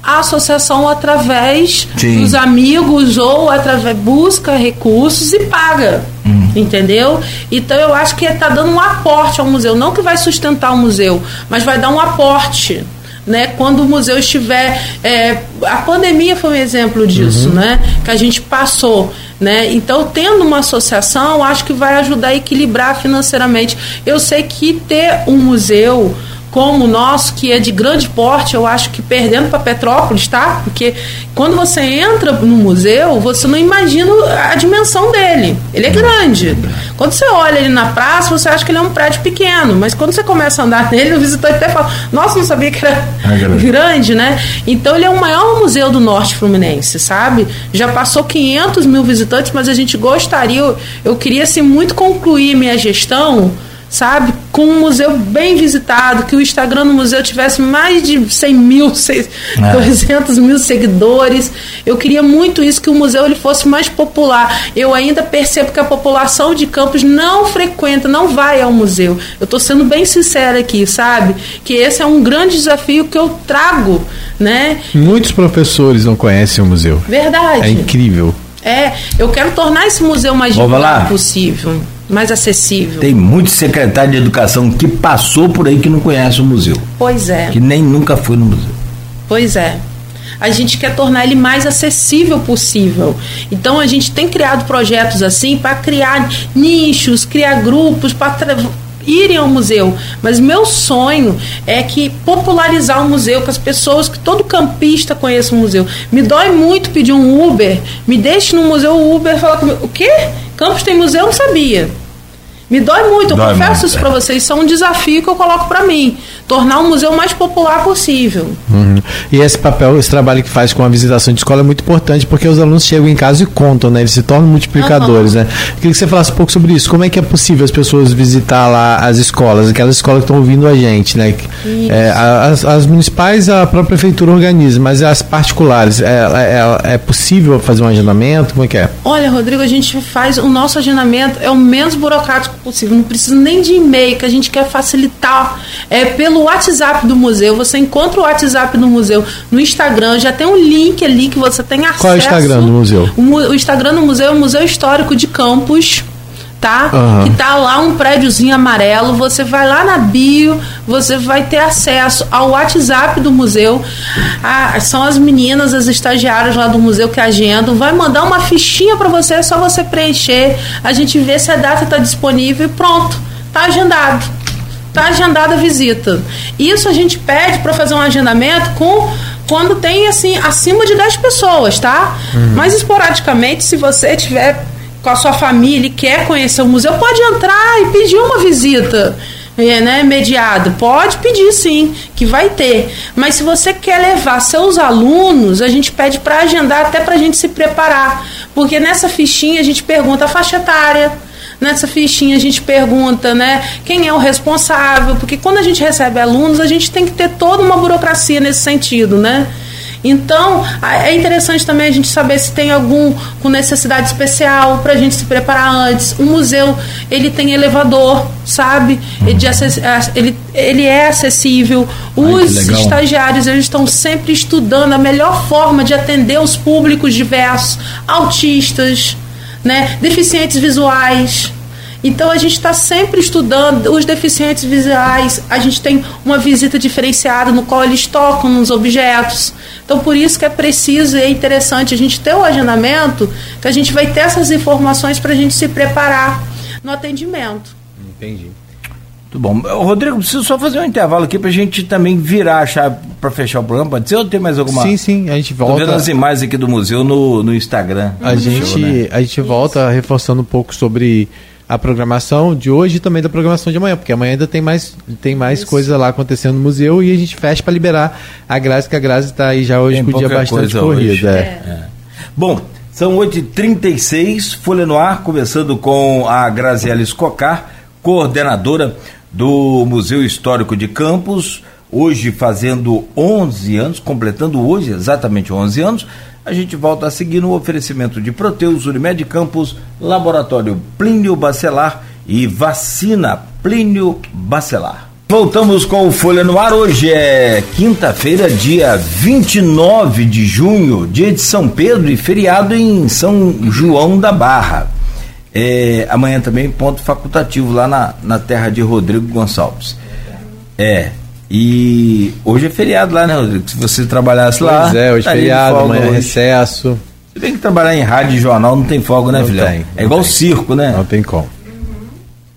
a associação através Sim. dos amigos ou através busca recursos e paga. Uhum. Entendeu? Então eu acho que está dando um aporte ao museu, não que vai sustentar o museu, mas vai dar um aporte né? Quando o museu estiver. É, a pandemia foi um exemplo disso, uhum. né? Que a gente passou. Né? Então, tendo uma associação, acho que vai ajudar a equilibrar financeiramente. Eu sei que ter um museu como o nosso, que é de grande porte, eu acho que perdendo para Petrópolis, tá? Porque quando você entra no museu, você não imagina a dimensão dele. Ele é grande. Quando você olha ele na praça, você acha que ele é um prédio pequeno, mas quando você começa a andar nele, o visitante até fala: Nossa, não sabia que era é grande, né? Então ele é o maior museu do Norte Fluminense, sabe? Já passou 500 mil visitantes, mas a gente gostaria, eu, eu queria assim, muito concluir minha gestão sabe? Com um museu bem visitado, que o Instagram do museu tivesse mais de 100 mil, 6, é. 200 mil seguidores. Eu queria muito isso, que o museu ele fosse mais popular. Eu ainda percebo que a população de Campos não frequenta, não vai ao museu. Eu estou sendo bem sincera aqui, sabe? Que esse é um grande desafio que eu trago, né? Muitos professores não conhecem o museu. Verdade. É incrível. É, eu quero tornar esse museu mais possível mais acessível. Tem muito secretário de educação que passou por aí que não conhece o museu. Pois é. Que nem nunca foi no museu. Pois é. A gente quer tornar ele mais acessível possível. Então a gente tem criado projetos assim para criar nichos, criar grupos para irem ao museu. Mas meu sonho é que popularizar o museu, que as pessoas, que todo campista conheça o museu. Me dói muito pedir um Uber, me deixe no museu o Uber falar comigo. O quê? Campos tem museu? Eu não sabia. Me dói muito, eu dói confesso muito, isso é. para vocês. Isso é um desafio que eu coloco para mim. Tornar o museu mais popular possível. Uhum. E esse papel, esse trabalho que faz com a visitação de escola é muito importante porque os alunos chegam em casa e contam, né? Eles se tornam multiplicadores, uhum. né? Queria que você falasse um pouco sobre isso. Como é que é possível as pessoas visitar lá as escolas, aquelas escolas que estão ouvindo a gente, né? É, as, as, municipais a própria prefeitura organiza, mas as particulares, é, é, é, possível fazer um agendamento? Como é que é? Olha, Rodrigo, a gente faz o nosso agendamento é o menos burocrático possível. Não precisa nem de e-mail, que a gente quer facilitar. É pelo WhatsApp do museu. Você encontra o WhatsApp do museu no Instagram, já tem um link ali que você tem acesso. Qual é o Instagram do museu? O, o Instagram do museu é o Museu Histórico de Campos tá? Uhum. Que tá lá um prédiozinho amarelo. Você vai lá na bio, você vai ter acesso ao WhatsApp do museu. Ah, são as meninas, as estagiárias lá do museu que agendam. Vai mandar uma fichinha para você, é só você preencher. A gente vê se a data está disponível e pronto, tá agendado. Tá agendada a visita. Isso a gente pede para fazer um agendamento com quando tem assim acima de 10 pessoas, tá? Uhum. Mas esporadicamente, se você tiver com a sua família e quer conhecer o museu, pode entrar e pedir uma visita. É, né, mediado. Pode pedir sim, que vai ter. Mas se você quer levar seus alunos, a gente pede para agendar até para a gente se preparar. Porque nessa fichinha a gente pergunta a faixa etária, nessa fichinha a gente pergunta, né, quem é o responsável, porque quando a gente recebe alunos, a gente tem que ter toda uma burocracia nesse sentido, né? Então, é interessante também a gente saber se tem algum com necessidade especial para a gente se preparar antes. O museu, ele tem elevador, sabe? Ele, ele, ele é acessível. Os Ai, estagiários, eles estão sempre estudando a melhor forma de atender os públicos diversos, autistas, né? deficientes visuais, então a gente está sempre estudando os deficientes visuais. A gente tem uma visita diferenciada no qual eles tocam nos objetos. Então por isso que é preciso e é interessante a gente ter o agendamento, que a gente vai ter essas informações para a gente se preparar no atendimento. Entendi. Muito bom. Rodrigo, preciso só fazer um intervalo aqui para a gente também virar a chave para fechar o programa. Pode ser ou tem mais alguma? Sim, sim, a gente volta. Estou vendo as imagens aqui do museu no, no Instagram. A, gente, show, né? a gente volta reforçando um pouco sobre a programação de hoje e também da programação de amanhã, porque amanhã ainda tem mais, tem mais coisa lá acontecendo no museu e a gente fecha para liberar a Grazi, que a Grazi está aí já hoje tem com o dia bastante corrido. É. É. Bom, são 8h36, Folha no Ar, começando com a Graziela Escocar, coordenadora do Museu Histórico de Campos, hoje fazendo 11 anos, completando hoje exatamente 11 anos, a gente volta a seguir no oferecimento de Proteus, Unimed Campos, Laboratório Plínio Bacelar e Vacina Plínio Bacelar. Voltamos com o Folha no Ar. Hoje é quinta-feira, dia 29 de junho, dia de São Pedro e feriado em São João da Barra. É, amanhã também ponto facultativo lá na, na terra de Rodrigo Gonçalves. É, e hoje é feriado lá, né, Rodrigo? Se você trabalhasse pois lá. Pois é, hoje é feriado, amanhã é recesso. Você tem que trabalhar em rádio e jornal, não tem folga, né, filhão? Tem, é igual tem. circo, né? Não tem como.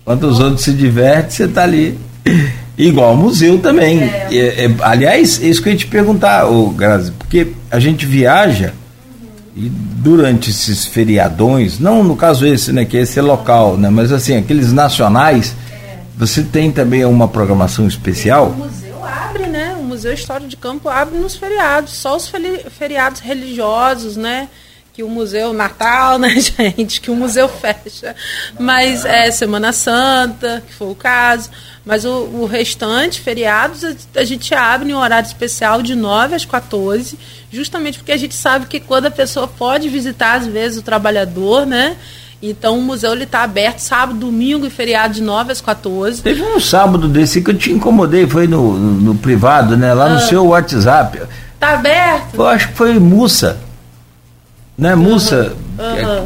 Enquanto os outros se divertem, você tá ali. Igual museu também. É. É, é, aliás, é isso que eu ia te perguntar, ô, Grazi, porque a gente viaja e durante esses feriadões, não no caso esse, né, que esse é local, né, mas assim, aqueles nacionais, é. você tem também uma programação especial? O museu Museu Histórico de Campo abre nos feriados, só os feriados religiosos, né? Que o museu Natal, né, gente? Que o museu fecha. Mas é Semana Santa, que foi o caso. Mas o, o restante, feriados, a gente abre em um horário especial de 9 às 14, justamente porque a gente sabe que quando a pessoa pode visitar, às vezes, o trabalhador, né? Então o museu está aberto sábado, domingo e feriado de 9 às 14. Teve um sábado desse que eu te incomodei, foi no, no, no privado, né? Lá ah. no seu WhatsApp. Tá aberto? Eu acho que foi Mussa. Né? Mussa, uhum. É,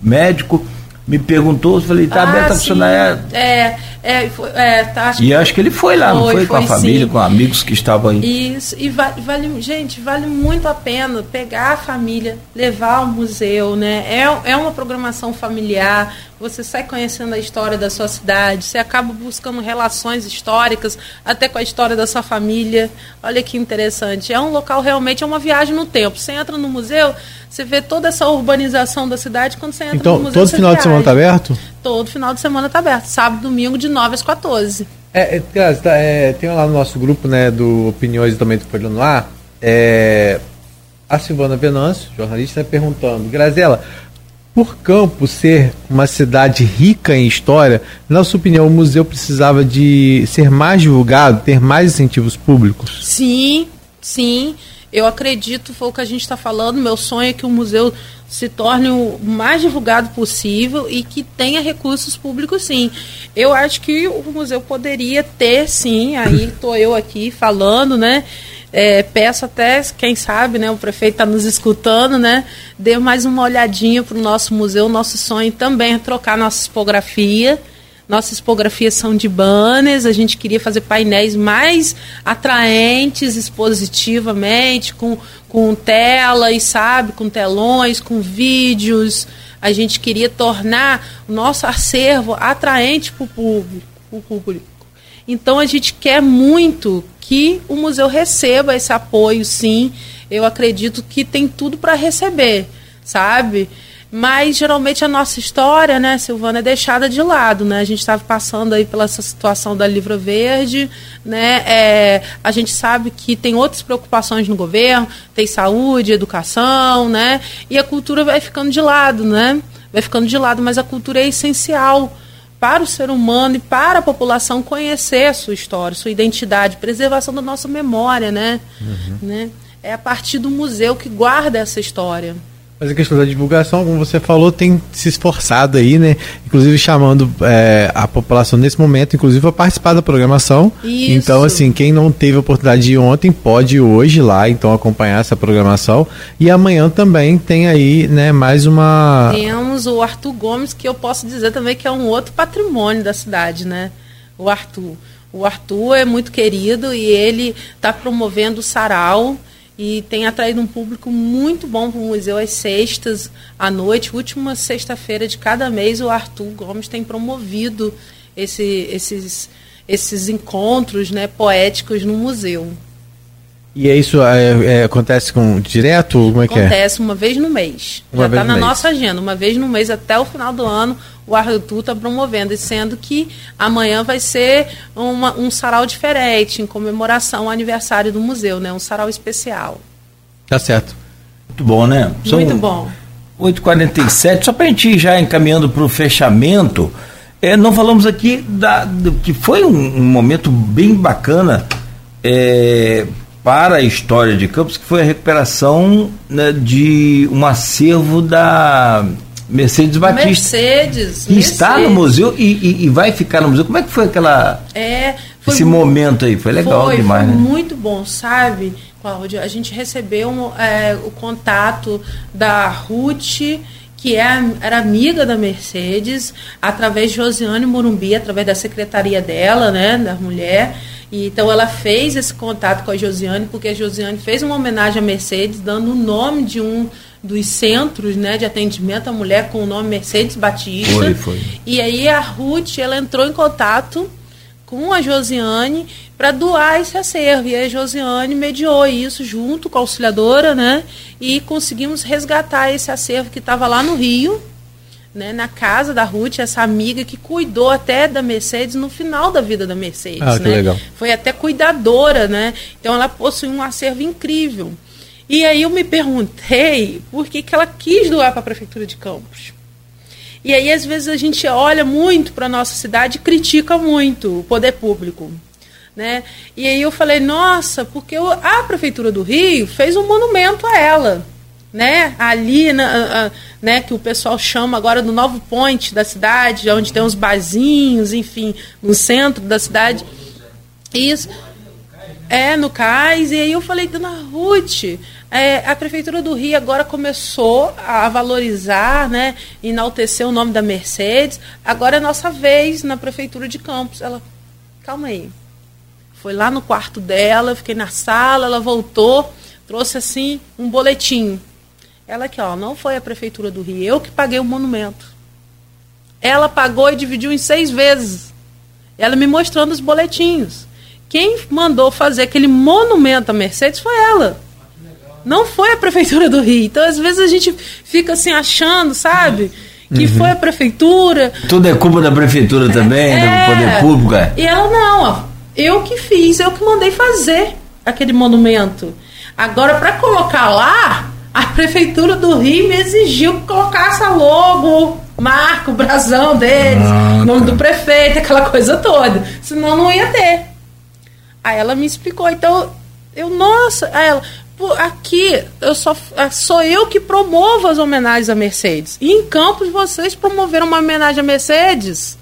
médico, me perguntou, eu falei, tá ah, aberto a funcionar. É, é, é, tá, acho e que acho que ele foi lá, foi, não foi, foi com a família, sim. com amigos que estavam aí. Isso, e vale, vale, gente, vale muito a pena pegar a família, levar ao museu, né? É, é uma programação familiar, você sai conhecendo a história da sua cidade, você acaba buscando relações históricas, até com a história da sua família. Olha que interessante. É um local realmente, é uma viagem no tempo. Você entra no museu, você vê toda essa urbanização da cidade quando você entra então, no museu. Todo final viaja. de semana está aberto? Todo final de semana está aberto. Sábado, domingo, de 9 às 14. É, é, é, tem lá no nosso grupo, né, do Opiniões também do Folha no Ar, é, a Silvana Venâncio, jornalista, perguntando, Grazela, por Campos ser uma cidade rica em história, na sua opinião, o museu precisava de ser mais divulgado, ter mais incentivos públicos? Sim, sim. Eu acredito, foi o que a gente está falando. Meu sonho é que o museu se torne o mais divulgado possível e que tenha recursos públicos, sim. Eu acho que o museu poderia ter, sim. Aí estou eu aqui falando, né? É, peço até, quem sabe, né, o prefeito está nos escutando, né, dê mais uma olhadinha para o nosso museu. Nosso sonho também é trocar nossa expografia nossas expografias são de banners, a gente queria fazer painéis mais atraentes expositivamente, com, com telas, sabe, com telões, com vídeos. A gente queria tornar o nosso acervo atraente para o público, público. Então a gente quer muito que o museu receba esse apoio, sim. Eu acredito que tem tudo para receber, sabe? Mas geralmente a nossa história, né, Silvana, é deixada de lado, né? A gente estava passando aí pela essa situação da Livra Verde, né? É, a gente sabe que tem outras preocupações no governo, tem saúde, educação, né? E a cultura vai ficando de lado, né? Vai ficando de lado, mas a cultura é essencial para o ser humano e para a população conhecer a sua história, sua identidade, preservação da nossa memória, né? Uhum. né? É a partir do museu que guarda essa história. Mas a questão da divulgação, como você falou, tem se esforçado aí, né? Inclusive chamando é, a população nesse momento, inclusive, a participar da programação. Isso. Então, assim, quem não teve a oportunidade de ir ontem, pode ir hoje lá, então, acompanhar essa programação. E amanhã também tem aí, né, mais uma. Temos o Arthur Gomes, que eu posso dizer também que é um outro patrimônio da cidade, né? O Arthur. O Arthur é muito querido e ele está promovendo o sarau e tem atraído um público muito bom para o museu às sextas à noite. Última sexta-feira de cada mês, o Arthur Gomes tem promovido esse, esses, esses encontros né, poéticos no museu. E é isso é, é, acontece com direto? Como é acontece que é? Acontece uma vez no mês. Uma Já está na mês. nossa agenda. Uma vez no mês até o final do ano, o Arthur está promovendo, e sendo que amanhã vai ser uma, um sarau diferente, em comemoração ao aniversário do museu, né? Um sarau especial. Tá certo. Muito bom, né? São Muito bom. 8h47, só para a gente ir já encaminhando para o fechamento, é, não falamos aqui da, do, que foi um, um momento bem bacana. É, para a história de Campos, que foi a recuperação né, de um acervo da Mercedes Batista. Mercedes. Que está no museu e, e, e, vai ficar no museu. Como é que foi aquela. É, foi esse muito, momento aí? Foi legal foi, demais, foi né? Muito bom, sabe, Cláudia? A gente recebeu é, o contato da Ruth que é, era amiga da Mercedes, através de Josiane Morumbi, através da secretaria dela, né, da mulher. E, então ela fez esse contato com a Josiane, porque a Josiane fez uma homenagem à Mercedes, dando o nome de um dos centros né, de atendimento à mulher com o nome Mercedes Batista. Foi, foi. E aí a Ruth ela entrou em contato com a Josiane para doar esse acervo. E a Josiane mediou isso junto com a auxiliadora, né? E conseguimos resgatar esse acervo que estava lá no Rio, né, na casa da Ruth, essa amiga que cuidou até da Mercedes no final da vida da Mercedes. Ah, né? legal. Foi até cuidadora, né? Então ela possui um acervo incrível. E aí eu me perguntei por que, que ela quis doar para a Prefeitura de Campos. E aí, às vezes, a gente olha muito para a nossa cidade e critica muito o poder público. Né? E aí eu falei, nossa, porque a Prefeitura do Rio fez um monumento a ela né? Ali, na, né, que o pessoal chama agora do novo point da cidade, onde tem uns barzinhos, enfim, no centro da cidade. Isso. É, no cais. E aí eu falei, dona Ruth, é, a Prefeitura do Rio agora começou a valorizar, né, enaltecer o nome da Mercedes. Agora é nossa vez na Prefeitura de Campos. Ela, calma aí. Foi lá no quarto dela, fiquei na sala, ela voltou, trouxe assim um boletim ela aqui, ó, não foi a prefeitura do Rio, eu que paguei o monumento. Ela pagou e dividiu em seis vezes. Ela me mostrando os boletinhos. Quem mandou fazer aquele monumento à Mercedes foi ela. Não foi a prefeitura do Rio. Então, às vezes, a gente fica assim achando, sabe? que uhum. foi a prefeitura. Tudo é culpa da prefeitura também, é, do poder público. É. E ela não, ó, eu que fiz, eu que mandei fazer aquele monumento. Agora, para colocar lá, a prefeitura do Rio me exigiu que colocasse a logo, marco, brasão deles, ah, nome do prefeito, aquela coisa toda. Senão não ia ter. Aí ela me explicou, então eu, nossa, aí ela, aqui eu só é, sou eu que promovo as homenagens a Mercedes. E em Campos vocês promoveram uma homenagem a Mercedes?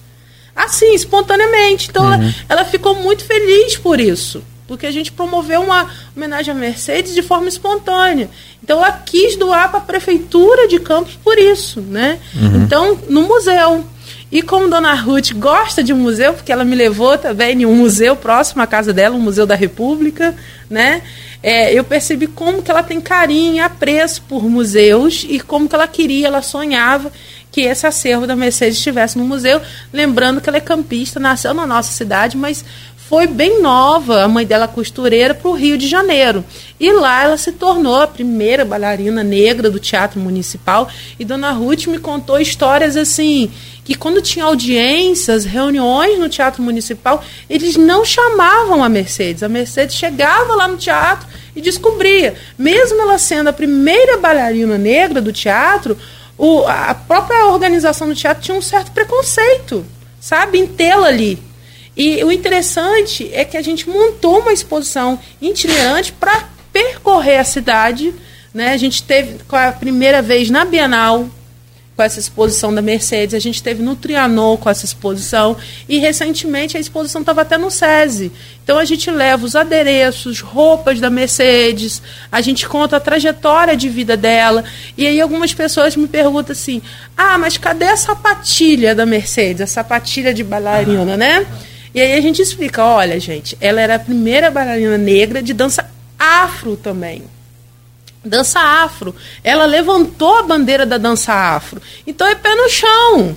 Assim, espontaneamente. Então uhum. ela, ela ficou muito feliz por isso porque a gente promoveu uma homenagem à Mercedes de forma espontânea. Então ela quis doar para a prefeitura de Campos por isso, né? Uhum. Então no museu. E como Dona Ruth gosta de museu, porque ela me levou também em um museu próximo à casa dela, um museu da República, né? É, eu percebi como que ela tem carinho e apreço por museus e como que ela queria, ela sonhava que esse acervo da Mercedes estivesse no museu. Lembrando que ela é campista, nasceu na nossa cidade, mas foi bem nova, a mãe dela costureira, para o Rio de Janeiro. E lá ela se tornou a primeira bailarina negra do Teatro Municipal. E Dona Ruth me contou histórias assim, que quando tinha audiências, reuniões no Teatro Municipal, eles não chamavam a Mercedes. A Mercedes chegava lá no teatro e descobria. Mesmo ela sendo a primeira bailarina negra do teatro, o, a própria organização do teatro tinha um certo preconceito, sabe, em tê-la ali. E o interessante é que a gente montou uma exposição itinerante para percorrer a cidade. Né? A gente teve a primeira vez na Bienal com essa exposição da Mercedes, a gente teve no Trianon com essa exposição e recentemente a exposição estava até no SESI. Então a gente leva os adereços, roupas da Mercedes, a gente conta a trajetória de vida dela e aí algumas pessoas me perguntam assim: "Ah, mas cadê a sapatilha da Mercedes, a sapatilha de bailarina, né?" E aí a gente explica, olha, gente, ela era a primeira bailarina negra de dança afro também. Dança afro. Ela levantou a bandeira da dança afro. Então é pé no chão.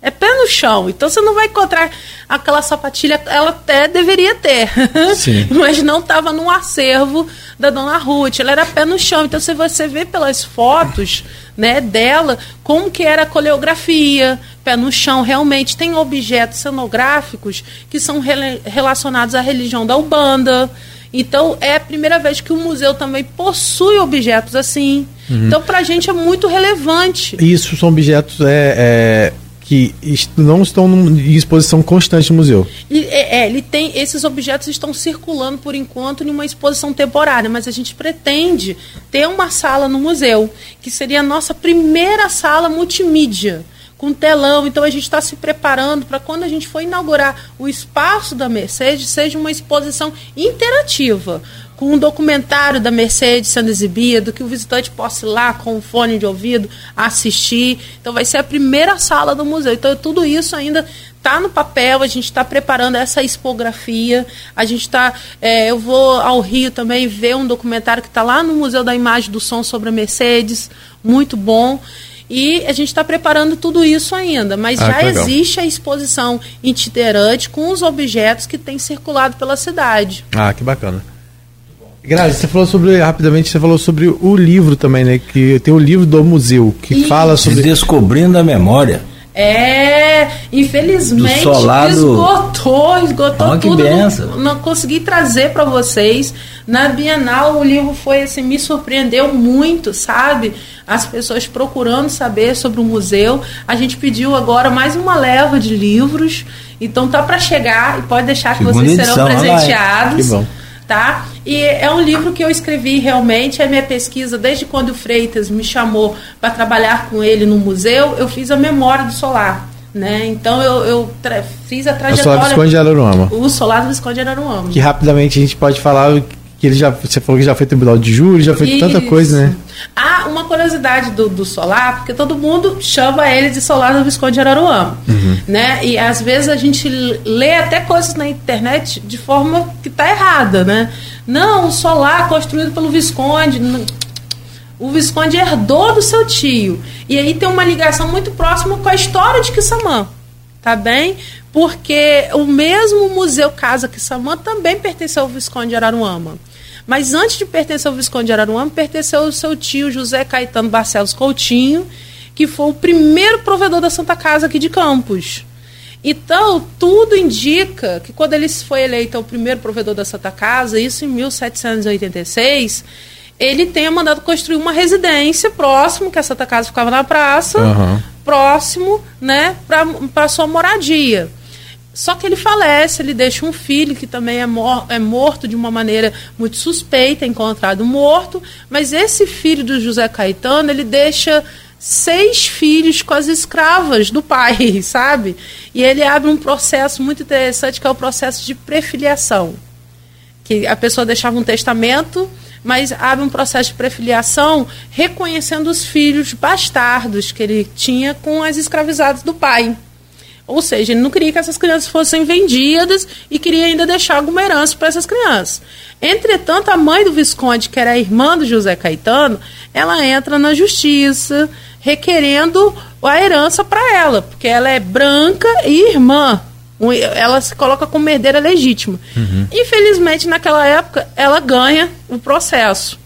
É pé no chão. Então você não vai encontrar aquela sapatilha, ela até deveria ter, mas não estava no acervo da dona Ruth. Ela era pé no chão. Então se você vê pelas fotos né, dela como que era a coreografia, pé no chão. Realmente tem objetos cenográficos que são re relacionados à religião da Ubanda. Então é a primeira vez que o museu também possui objetos assim. Uhum. Então para a gente é muito relevante. Isso são objetos é, é que não estão em exposição constante no museu. É, é, ele tem esses objetos estão circulando por enquanto em uma exposição temporária, mas a gente pretende ter uma sala no museu que seria a nossa primeira sala multimídia com telão. Então a gente está se preparando para quando a gente for inaugurar o espaço da Mercedes, seja uma exposição interativa com um documentário da Mercedes sendo exibido, que o visitante possa ir lá com um fone de ouvido assistir. Então vai ser a primeira sala do museu. Então tudo isso ainda está no papel, a gente está preparando essa expografia, a gente está. É, eu vou ao Rio também ver um documentário que está lá no Museu da Imagem do Som sobre a Mercedes, muito bom. E a gente está preparando tudo isso ainda, mas ah, já existe a exposição itinerante com os objetos que têm circulado pela cidade. Ah, que bacana. Grazi, você falou sobre, rapidamente, você falou sobre o livro também, né? Que tem o livro do museu, que e... fala sobre. Descobrindo a memória. É, infelizmente solado... esgotou, esgotou oh, tudo. Não, não, consegui trazer para vocês. Na Bienal o livro foi assim, me surpreendeu muito, sabe? As pessoas procurando saber sobre o museu. A gente pediu agora mais uma leva de livros. Então tá para chegar e pode deixar que vocês serão edição, presenteados. Que bom tá? E é um livro que eu escrevi realmente, é minha pesquisa, desde quando o Freitas me chamou para trabalhar com ele no museu, eu fiz a memória do solar. Né? Então eu, eu fiz a trajetória. O Solar Visconde de Araruama. O Solar Visconde de Araruama. Que rapidamente a gente pode falar que ele já você falou que já foi tribunal de júri, já foi tanta coisa, né? Ah, uma curiosidade do, do Solar, porque todo mundo chama ele de Solar do Visconde de Araruama, uhum. né? E às vezes a gente lê até coisas na internet de forma que está errada, né? Não, o Solar construído pelo Visconde, o Visconde herdou do seu tio. E aí tem uma ligação muito próxima com a história de Quissamã, tá bem? Porque o mesmo Museu Casa Quissamã também pertenceu ao Visconde de Araruama. Mas antes de pertencer ao Visconde de Araruama, pertenceu ao seu tio José Caetano Barcelos Coutinho, que foi o primeiro provedor da Santa Casa aqui de Campos. Então, tudo indica que quando ele foi eleito o primeiro provedor da Santa Casa, isso em 1786, ele tenha mandado construir uma residência próximo, que a Santa Casa ficava na praça, uhum. próximo, né, para sua moradia. Só que ele falece, ele deixa um filho que também é, mor é morto de uma maneira muito suspeita, encontrado morto, mas esse filho do José Caetano, ele deixa seis filhos com as escravas do pai, sabe? E ele abre um processo muito interessante que é o processo de prefiliação. Que a pessoa deixava um testamento, mas abre um processo de prefiliação reconhecendo os filhos bastardos que ele tinha com as escravizadas do pai. Ou seja, ele não queria que essas crianças fossem vendidas e queria ainda deixar alguma herança para essas crianças. Entretanto, a mãe do Visconde, que era a irmã do José Caetano, ela entra na justiça requerendo a herança para ela, porque ela é branca e irmã. Ela se coloca como herdeira legítima. Uhum. Infelizmente, naquela época, ela ganha o processo.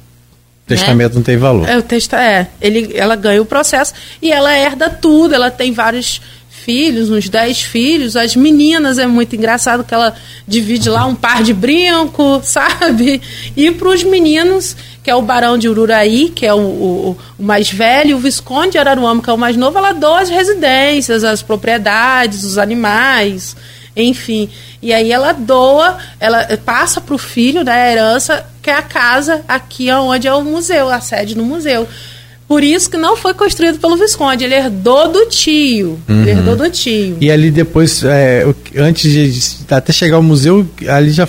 O testamento né? não tem valor. É, o testa é ele, ela ganha o processo e ela herda tudo. Ela tem vários filhos, uns 10 filhos. As meninas é muito engraçado que ela divide lá um par de brinco, sabe? E para os meninos, que é o Barão de Ururaí, que é o, o, o, mais velho, o Visconde de Araruama, que é o mais novo, ela doa as residências, as propriedades, os animais, enfim. E aí ela doa, ela passa para o filho, né, a herança, que é a casa aqui onde é o museu, a sede do museu. Por isso que não foi construído pelo Visconde, ele herdou do tio. Uhum. Ele herdou do tio. E ali depois, é, antes de até chegar ao museu, ali já.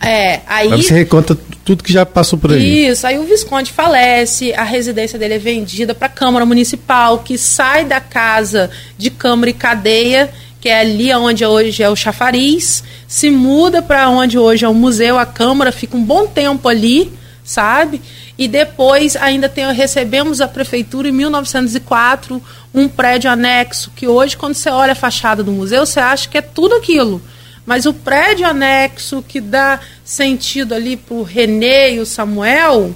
É, aí. você reconta tudo que já passou por aí. Isso, aí o Visconde falece, a residência dele é vendida para a Câmara Municipal, que sai da casa de Câmara e Cadeia, que é ali onde hoje é o chafariz, se muda para onde hoje é o museu, a Câmara fica um bom tempo ali, sabe? E depois ainda tem, recebemos a prefeitura em 1904 um prédio anexo que hoje quando você olha a fachada do museu você acha que é tudo aquilo. Mas o prédio anexo que dá sentido ali para o René e o Samuel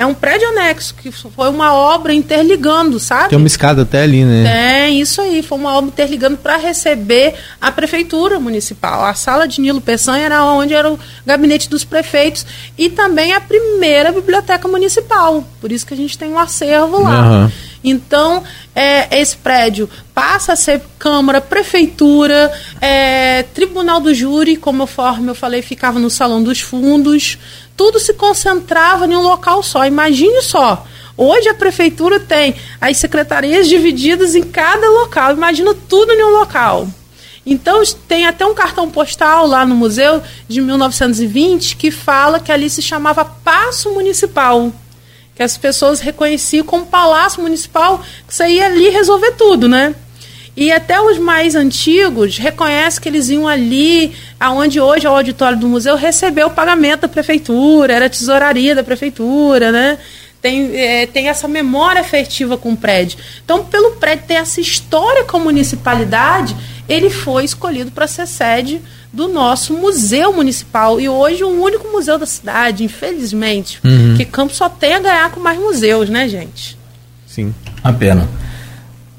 é um prédio anexo, que foi uma obra interligando, sabe? Tem uma escada até ali, né? Tem, isso aí. Foi uma obra interligando para receber a prefeitura municipal. A sala de Nilo Peçanha era onde era o gabinete dos prefeitos e também a primeira biblioteca municipal. Por isso que a gente tem um acervo lá. Uhum. Então, é, esse prédio passa a ser Câmara, Prefeitura, é, Tribunal do Júri, como eu falei, ficava no Salão dos Fundos, tudo se concentrava em um local só. Imagine só. Hoje a prefeitura tem as secretarias divididas em cada local. Imagina tudo em um local. Então tem até um cartão postal lá no museu de 1920 que fala que ali se chamava Paço Municipal. Que as pessoas reconheciam como Palácio Municipal, que você ia ali resolver tudo, né? E até os mais antigos reconhecem que eles iam ali, aonde hoje é o auditório do museu, receber o pagamento da prefeitura, era a tesouraria da prefeitura, né? Tem, é, tem essa memória afetiva com o prédio. Então, pelo prédio ter essa história com a municipalidade, ele foi escolhido para ser sede do nosso museu municipal. E hoje o único museu da cidade, infelizmente. Uhum. Que Campos só tem a ganhar com mais museus, né, gente? Sim. A pena.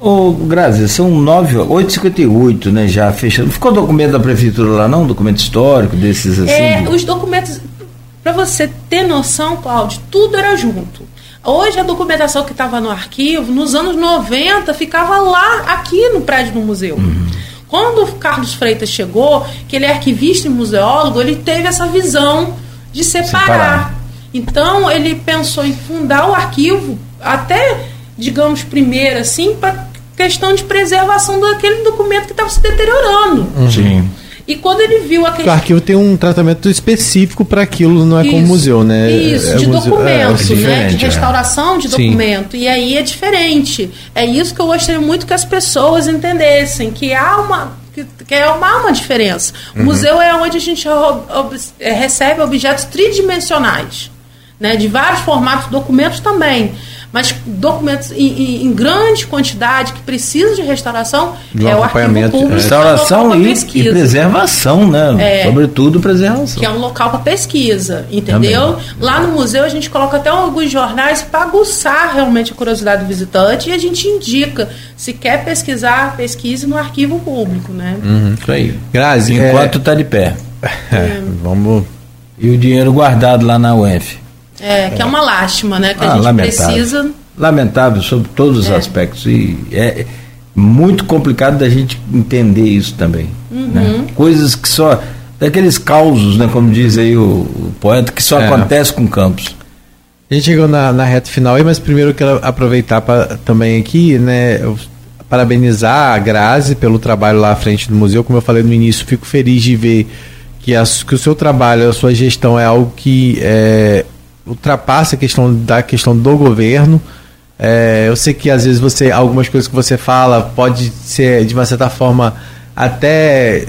Ô, Grazi, são 9, 8h58, né? Já fechando. Ficou documento da prefeitura lá, não? Documento histórico desses assim? É, os documentos. Para você ter noção, Cláudio, tudo era junto. Hoje a documentação que estava no arquivo, nos anos 90, ficava lá, aqui no prédio do museu. Uhum. Quando o Carlos Freitas chegou, que ele é arquivista e museólogo, ele teve essa visão de separar. separar. Então ele pensou em fundar o arquivo, até, digamos, primeiro assim, para questão de preservação daquele documento que estava se deteriorando. Uhum. Sim. E quando ele viu aquele. O arquivo tem um tratamento específico para aquilo, não é isso, como museu, né? Isso, é, de museu, documento, é, né? De é. restauração de documento. Sim. E aí é diferente. É isso que eu gostaria muito que as pessoas entendessem: que há uma. Que, que é uma, uma diferença. Uhum. O museu é onde a gente ob, ob, recebe objetos tridimensionais, né, de vários formatos, documentos também mas documentos em, em, em grande quantidade que precisam de restauração Do é o arquivo acompanhamento, público. é. é Restauração e, e pesquisa. preservação, né? É. Sobretudo preservação. Que é um local para pesquisa, entendeu? Lá no museu a gente coloca até alguns jornais para aguçar realmente a curiosidade do visitante e a gente indica se quer pesquisar, pesquise no arquivo público, né? Isso aí. Grazi, Enquanto tá de pé. é, vamos. E o dinheiro guardado lá na UF. É, que é uma lástima, né? Que Ah, a gente lamentável. precisa. Lamentável sobre todos os É. aspectos. E é muito complicado da gente entender isso também. Uhum. né? Coisas que só. Daqueles causos, né? Como diz aí o, o poeta, que só É. acontece com campos. A gente chegou na, na reta final aí, mas primeiro eu quero aproveitar para também aqui, né, eu parabenizar a Grazi pelo trabalho lá à frente do museu. Como eu falei no início, fico feliz de ver que, as- que o seu trabalho, a sua gestão é algo que é, ultrapassa a questão da questão do governo. É, eu sei que às vezes você algumas coisas que você fala pode ser de uma certa forma até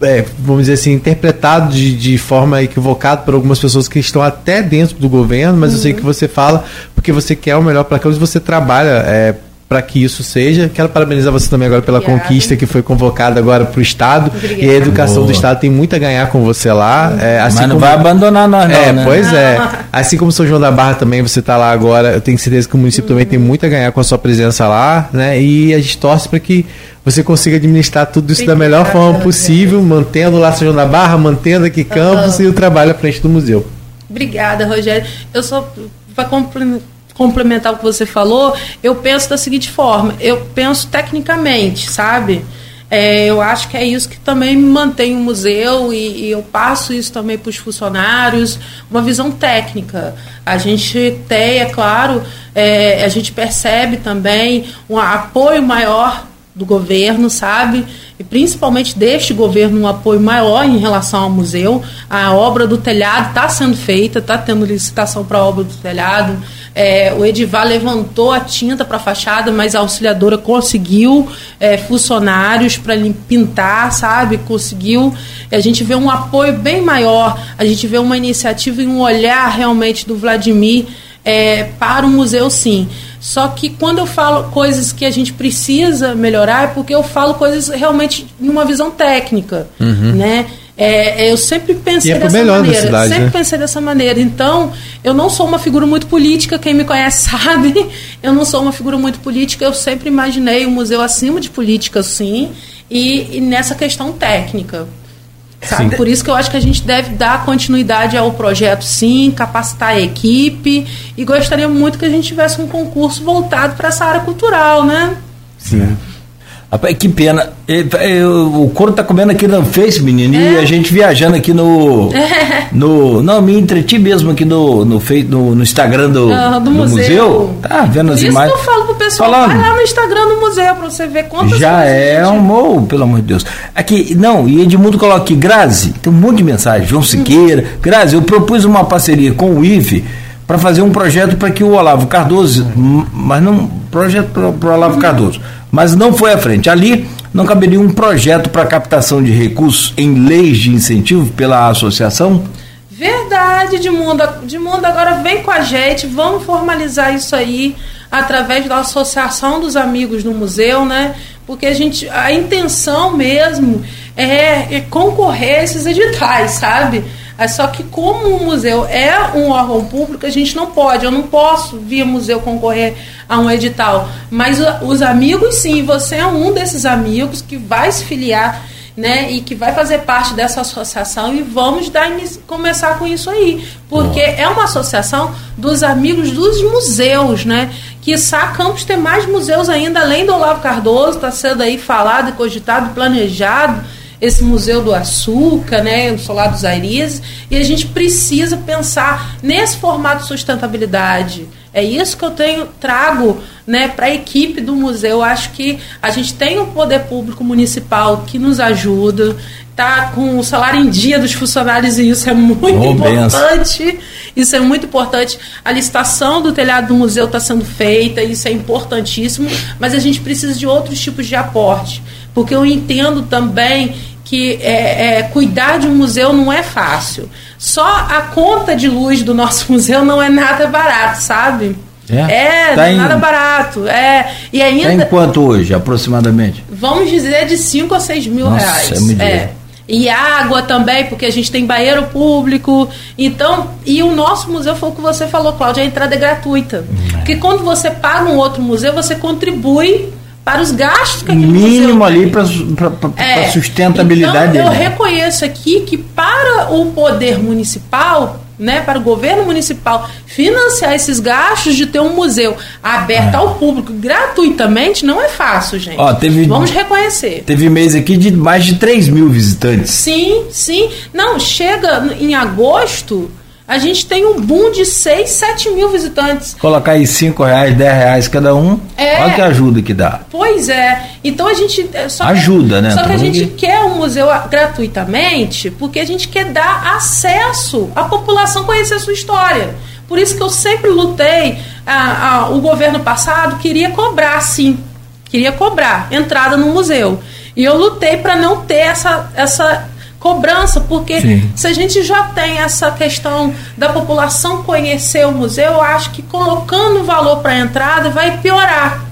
é, vamos dizer assim, interpretado de, de forma equivocada por algumas pessoas que estão até dentro do governo, mas eu sei que você fala porque você quer o melhor para aqueles você trabalha é, para que isso seja. Quero parabenizar você também agora pela Obrigada. conquista que foi convocada agora para o Estado. Obrigada. E a educação Boa. do Estado tem muito a ganhar com você lá. É, assim Mas não como- vai abandonar nós, não, é, né? pois é. Assim como São João da Barra também, você está lá agora, eu tenho certeza que o município também tem muito a ganhar com a sua presença lá, né? E a gente torce para que você consiga administrar tudo isso da melhor Obrigada, forma possível, mantendo lá São João da Barra, mantendo aqui Campos e o trabalho à frente do museu. Obrigada, Rogério. Eu só para complementar o que você falou, eu penso da seguinte forma: eu penso tecnicamente, sabe? É, eu acho que é isso que também mantém o museu e, e eu passo isso também para os funcionários, uma visão técnica. A gente tem, é claro, é, a gente percebe também um apoio maior do governo, sabe? E principalmente deste governo um apoio maior em relação ao museu. A obra do telhado está sendo feita, está tendo licitação para a obra do telhado. É, o Edivar levantou a tinta para a fachada, mas a auxiliadora conseguiu é, funcionários para pintar, sabe? Conseguiu. A gente vê um apoio bem maior, a gente vê uma iniciativa e um olhar realmente do Vladimir é, para o museu, sim. Só que quando eu falo coisas que a gente precisa melhorar, é porque eu falo coisas realmente numa visão técnica, né? É, eu sempre pensei é dessa melhor maneira. cidade, sempre né? pensei dessa maneira. Então, eu não sou uma figura muito política, quem me conhece sabe. Eu não sou uma figura muito política, eu sempre imaginei o museu acima de política, sim, e, e nessa questão técnica. Sabe? Por isso que eu acho que a gente deve dar continuidade ao projeto, sim, capacitar a equipe e gostaria muito que a gente tivesse um concurso voltado para essa área cultural, né? Sim. Rapaz, que pena. E, e, o couro tá comendo aqui no Face, menino, É. e a gente viajando aqui no. no não, me entreti mesmo aqui no, no, no, no Instagram do, Ah, do do museu. Tá vendo as isso imagens? que eu falo pro pessoal, Falando. vai lá no Instagram do museu para você ver quantas Já é um. Pelo amor de Deus. Aqui, não, e Edmundo coloca aqui, Grazi, tem um monte de mensagem. João Siqueira. Grazi, eu propus uma parceria com o IFE para fazer um projeto para que o Olavo Cardoso, m- mas não. Projeto para o Olavo Cardoso. Mas não foi à frente. Ali não caberia um projeto para captação de recursos em leis de incentivo pela associação? Verdade, Edmundo. Edmundo, agora vem com a gente, vamos formalizar isso aí através da Associação dos Amigos do Museu, né? Porque a gente, a intenção mesmo é, é concorrer esses editais, sabe? É só que como o museu é um órgão público, a gente não pode, eu não posso via museu concorrer a um edital. Mas os amigos sim, você é um desses amigos que vai se filiar né, e que vai fazer parte dessa associação e vamos dar começar com isso aí, porque é uma associação dos amigos dos museus, né? Que Campos tem mais museus ainda além do Olavo Cardoso, está sendo aí falado, cogitado, planejado esse museu do açúcar, né, o solar dos Aires, e a gente precisa pensar nesse formato de sustentabilidade. É isso que eu tenho trago, né, para a equipe do museu. Eu acho que a gente tem um poder público municipal que nos ajuda, tá com o salário em dia dos funcionários e isso é muito Oh, benção. importante. Isso é muito importante. A licitação do telhado do museu está sendo feita, isso é importantíssimo, mas a gente precisa de outros tipos de aporte, porque eu entendo também que é, é, cuidar de um museu não é fácil. Só a conta de luz do nosso museu não é nada barato, sabe? É, Tá não é em- nada barato. É, e Tá ainda. em quanto hoje, aproximadamente? vamos dizer, de 5 a 6 mil Nossa, reais. é dinheiro. E água também, porque a gente tem banheiro público. Então, e o nosso museu foi o que você falou, Cláudia, a entrada é gratuita. Porque quando você paga um outro museu, você contribui para os gastos que aquele Mínimo ali para É. sustentabilidade então, eu dele. reconheço aqui que para o poder municipal, né, para o governo municipal financiar esses gastos de ter um museu aberto ao público gratuitamente não é fácil, gente. É. Ó, teve- Vamos reconhecer. Teve mês aqui de mais de 3 mil visitantes. Sim, sim. Não, chega em agosto, a gente tem um boom de 6, 7 mil visitantes. Colocar aí 5 reais, 10 reais cada um. É. Olha que ajuda que dá. Pois é. Então a gente. é, Só que- Ajuda, né? Só que a gente quer o museu a- gratuitamente porque a gente quer dar acesso à população conhecer a sua história. Por isso que eu sempre lutei. a- a- o governo passado queria cobrar, sim. Queria cobrar entrada no museu. E eu lutei para não ter essa, essa cobrança, porque Sim. se a gente já tem essa questão da população conhecer o museu, eu acho que colocando valor para a entrada vai piorar.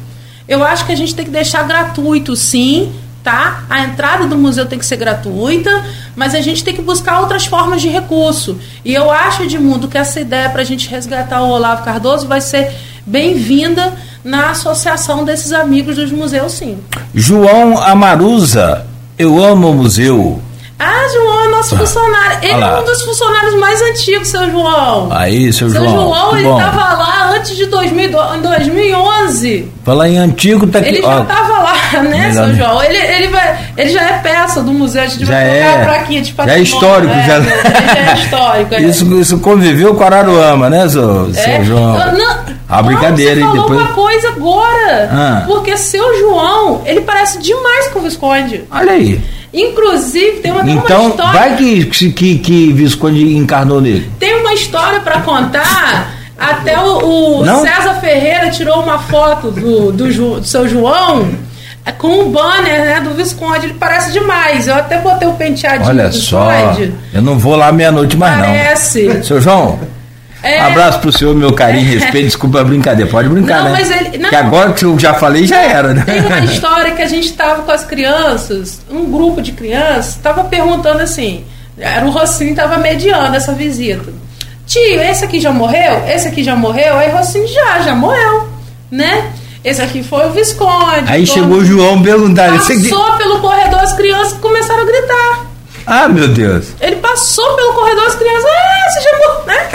Eu acho que a gente tem que deixar gratuito, sim, tá? A entrada do museu tem que ser gratuita, mas a gente tem que buscar outras formas de recurso. E eu acho, Edmundo, que essa ideia para a gente resgatar o Olavo Cardoso vai ser bem-vinda na associação desses amigos dos museus, sim. João Amaruza, eu amo o museu. Ah, João é nosso funcionário. Ele é um dos funcionários mais antigos, seu João. Aí, seu, seu João. João, que ele estava lá antes de 2000, em 2011. Falar em antigo, tá aqui. Ele já estava lá, né, Melhor, seu né? João? Ele, ele, vai, ele já é peça do museu, a gente Já vai colocar é. a plaquinha de Já é histórico, é, já. Ele já é histórico. é. Isso, isso conviveu com Araruama, né, seu, seu É. João? Eu- não, A brincadeira, não, você falou Depois. uma coisa agora. Ah. Porque seu João, ele parece demais com o Visconde. Olha aí. Inclusive, tem uma, tem uma Então, história. vai que, que, que Visconde encarnou nele. Tem uma história para contar. Até o, o? César Ferreira tirou uma foto do, do, do seu João é, com o banner né, do Visconde. Ele parece demais. Eu até botei o penteadinho Olha do só. Visconde. Eu não vou lá meia-noite mais, Parece. não. Seu João, É. abraço pro senhor, meu carinho, respeito, desculpa a brincadeira. Pode brincar, Não, né? mas ele- não. Que agora que eu já falei, já era, né? Tem uma história que a gente estava com as crianças, um grupo de crianças, estava perguntando assim, era o Rocinho estava mediando essa visita. Tio, esse aqui já morreu? Esse aqui já morreu? Aí Rocinho já, já morreu, né? Esse aqui foi o Visconde. Aí chegou o João perguntando. "Esse aqui-" Passou pelo corredor, as crianças começaram a gritar. Ah, meu Deus. Ele passou pelo corredor, as crianças, ah, você já morreu, né?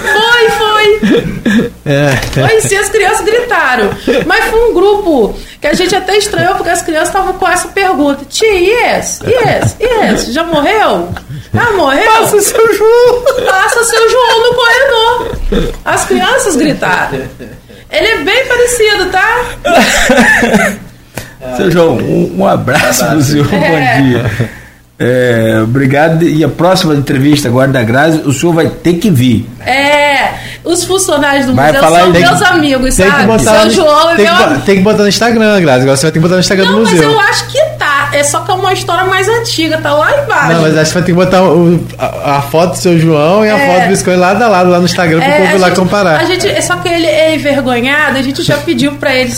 Foi, foi. É. Foi sim, as crianças gritaram. Mas foi um grupo que a gente até estranhou, porque as crianças estavam com essa pergunta: Tia, e esse? E esse? E esse? Já morreu? Ah, morreu? Passa seu João. Passa seu João no corredor. As crianças gritaram. Ele é bem parecido, tá? Seu João, um, um abraço pro senhor, É. bom dia. É, obrigado. E a próxima entrevista agora da Grazi, o senhor vai ter que vir. É, os funcionários do Vai museu falar são meus que- amigos, Tem que sabe? botar, Seu João é tem, meu que, amigo. tem que botar no Instagram, Grazi. Agora você vai ter que botar no Instagram Não, do mas museu. eu acho que. É só que é uma história mais antiga, tá lá embaixo. Não, mas acho que vai ter que botar o- a, a foto do seu João e a É. foto do Visconde lado a lado lá no Instagram pro É, povo lá gente- comparar. A gente, é só que ele é envergonhado, a gente já pediu pra ele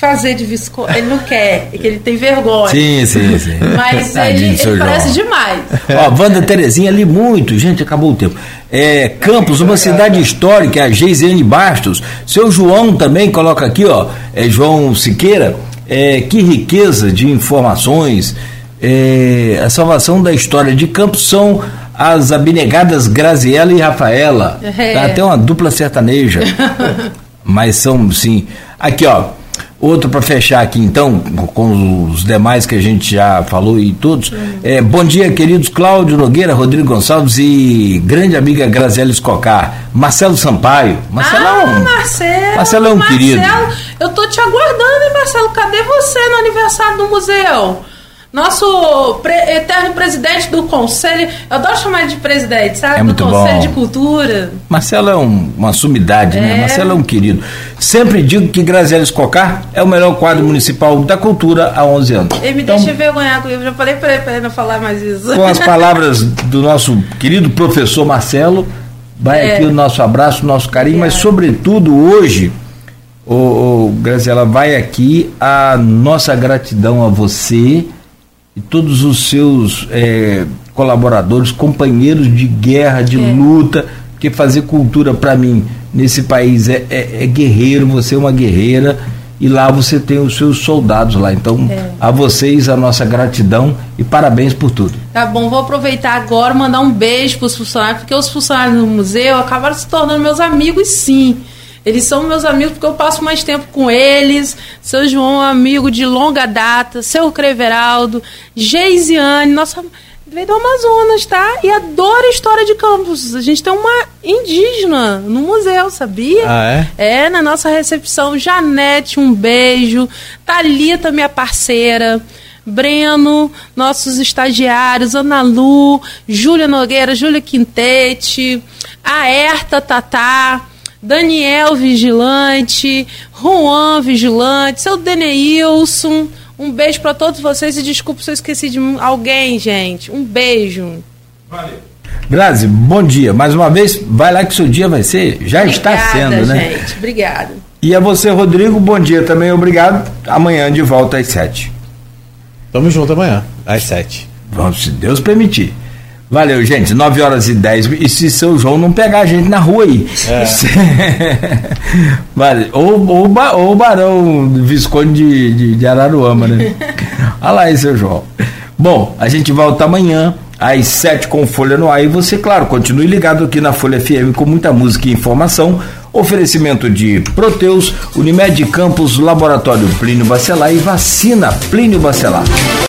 fazer de Visconde. Ele não quer, é que ele tem vergonha. Sim, sim, sim. Mas Tadinho ele, ele parece demais. Ó, Wanda Terezinha ali muito, gente, acabou o tempo. É, Campos, uma cidade histórica, a Geisiane Bastos. Seu João também coloca aqui, ó, é João Siqueira. É, que riqueza de informações. É, a salvação da história de Campos são as abnegadas Graziela e Rafaela. É. Tá até uma dupla sertaneja. Mas são, sim. Aqui, ó. Outro para fechar aqui, então, com os demais que a gente já falou e todos. É, bom dia, queridos Cláudio Nogueira, Rodrigo Gonçalves e grande amiga Graziela Escocar. Marcelo Sampaio. Marcelo é ah, um- Marcelo. Marcelo é um Marcelo, querido. Eu tô te aguardando, hein, Marcelo? Cadê você no aniversário do museu? Nosso pre- eterno presidente do conselho. Eu adoro chamar ele de presidente, sabe? É muito do Conselho bom. de Cultura. Marcelo é um- uma sumidade, né? É. Marcelo é um querido. Sempre digo que Graziela Escocar é o melhor quadro municipal da cultura há 11 anos. Ele me Então, deixa envergonhar comigo. Já falei pra ele, pra ele não falar mais isso. Com as palavras do nosso querido professor Marcelo, vai É. aqui o nosso abraço, o nosso carinho, mas Obrigada. sobretudo hoje Ô, ô, Graziela, vai aqui a nossa gratidão a você e todos os seus é, colaboradores, companheiros de guerra, de é. luta, porque fazer cultura para mim nesse país é, é, é, guerreiro, você é uma guerreira e lá você tem os seus soldados lá. Então, é. a vocês a nossa gratidão e parabéns por tudo. Tá bom, vou aproveitar agora mandar um beijo para os funcionários, porque os funcionários do museu acabaram se tornando meus amigos, sim. Eles são meus amigos porque eu passo mais tempo com eles. Seu João amigo de longa data, seu Creveraldo, Geisiane, nossa veio do Amazonas, tá? E adora história de campos. A gente tem uma indígena no museu, sabia? Ah, é? É, na nossa recepção. Janete, um beijo. Talita, minha parceira. Breno, nossos estagiários, Ana Lu, Júlia Nogueira, Júlia Quintete, a Erta Tatá. Daniel Vigilante, Juan Vigilante, seu Deneilson. Um beijo para todos vocês e desculpa se eu esqueci de alguém, gente. Um beijo. Valeu. Grazi, bom dia. Mais uma vez, vai lá que seu dia vai ser, já obrigada, está sendo, né? gente. Obrigada. E a você, Rodrigo, bom dia também, obrigado. Amanhã de volta às sete. Tamo junto amanhã, às sete. Vamos, se Deus permitir. Valeu, gente. 9 horas e 10. E se seu João não pegar a gente na rua aí. É. vale. Ou, ou, ou o Barão Visconde de, de, de Araruama, né? Olha lá aí, seu João. Bom, a gente volta amanhã às 7 com Folha no ar. E você, claro, continue ligado aqui na Folha FM com muita música e informação. Oferecimento de Proteus, Unimed Campos, Laboratório Plínio Bacelar e Vacina Plínio Bacelar.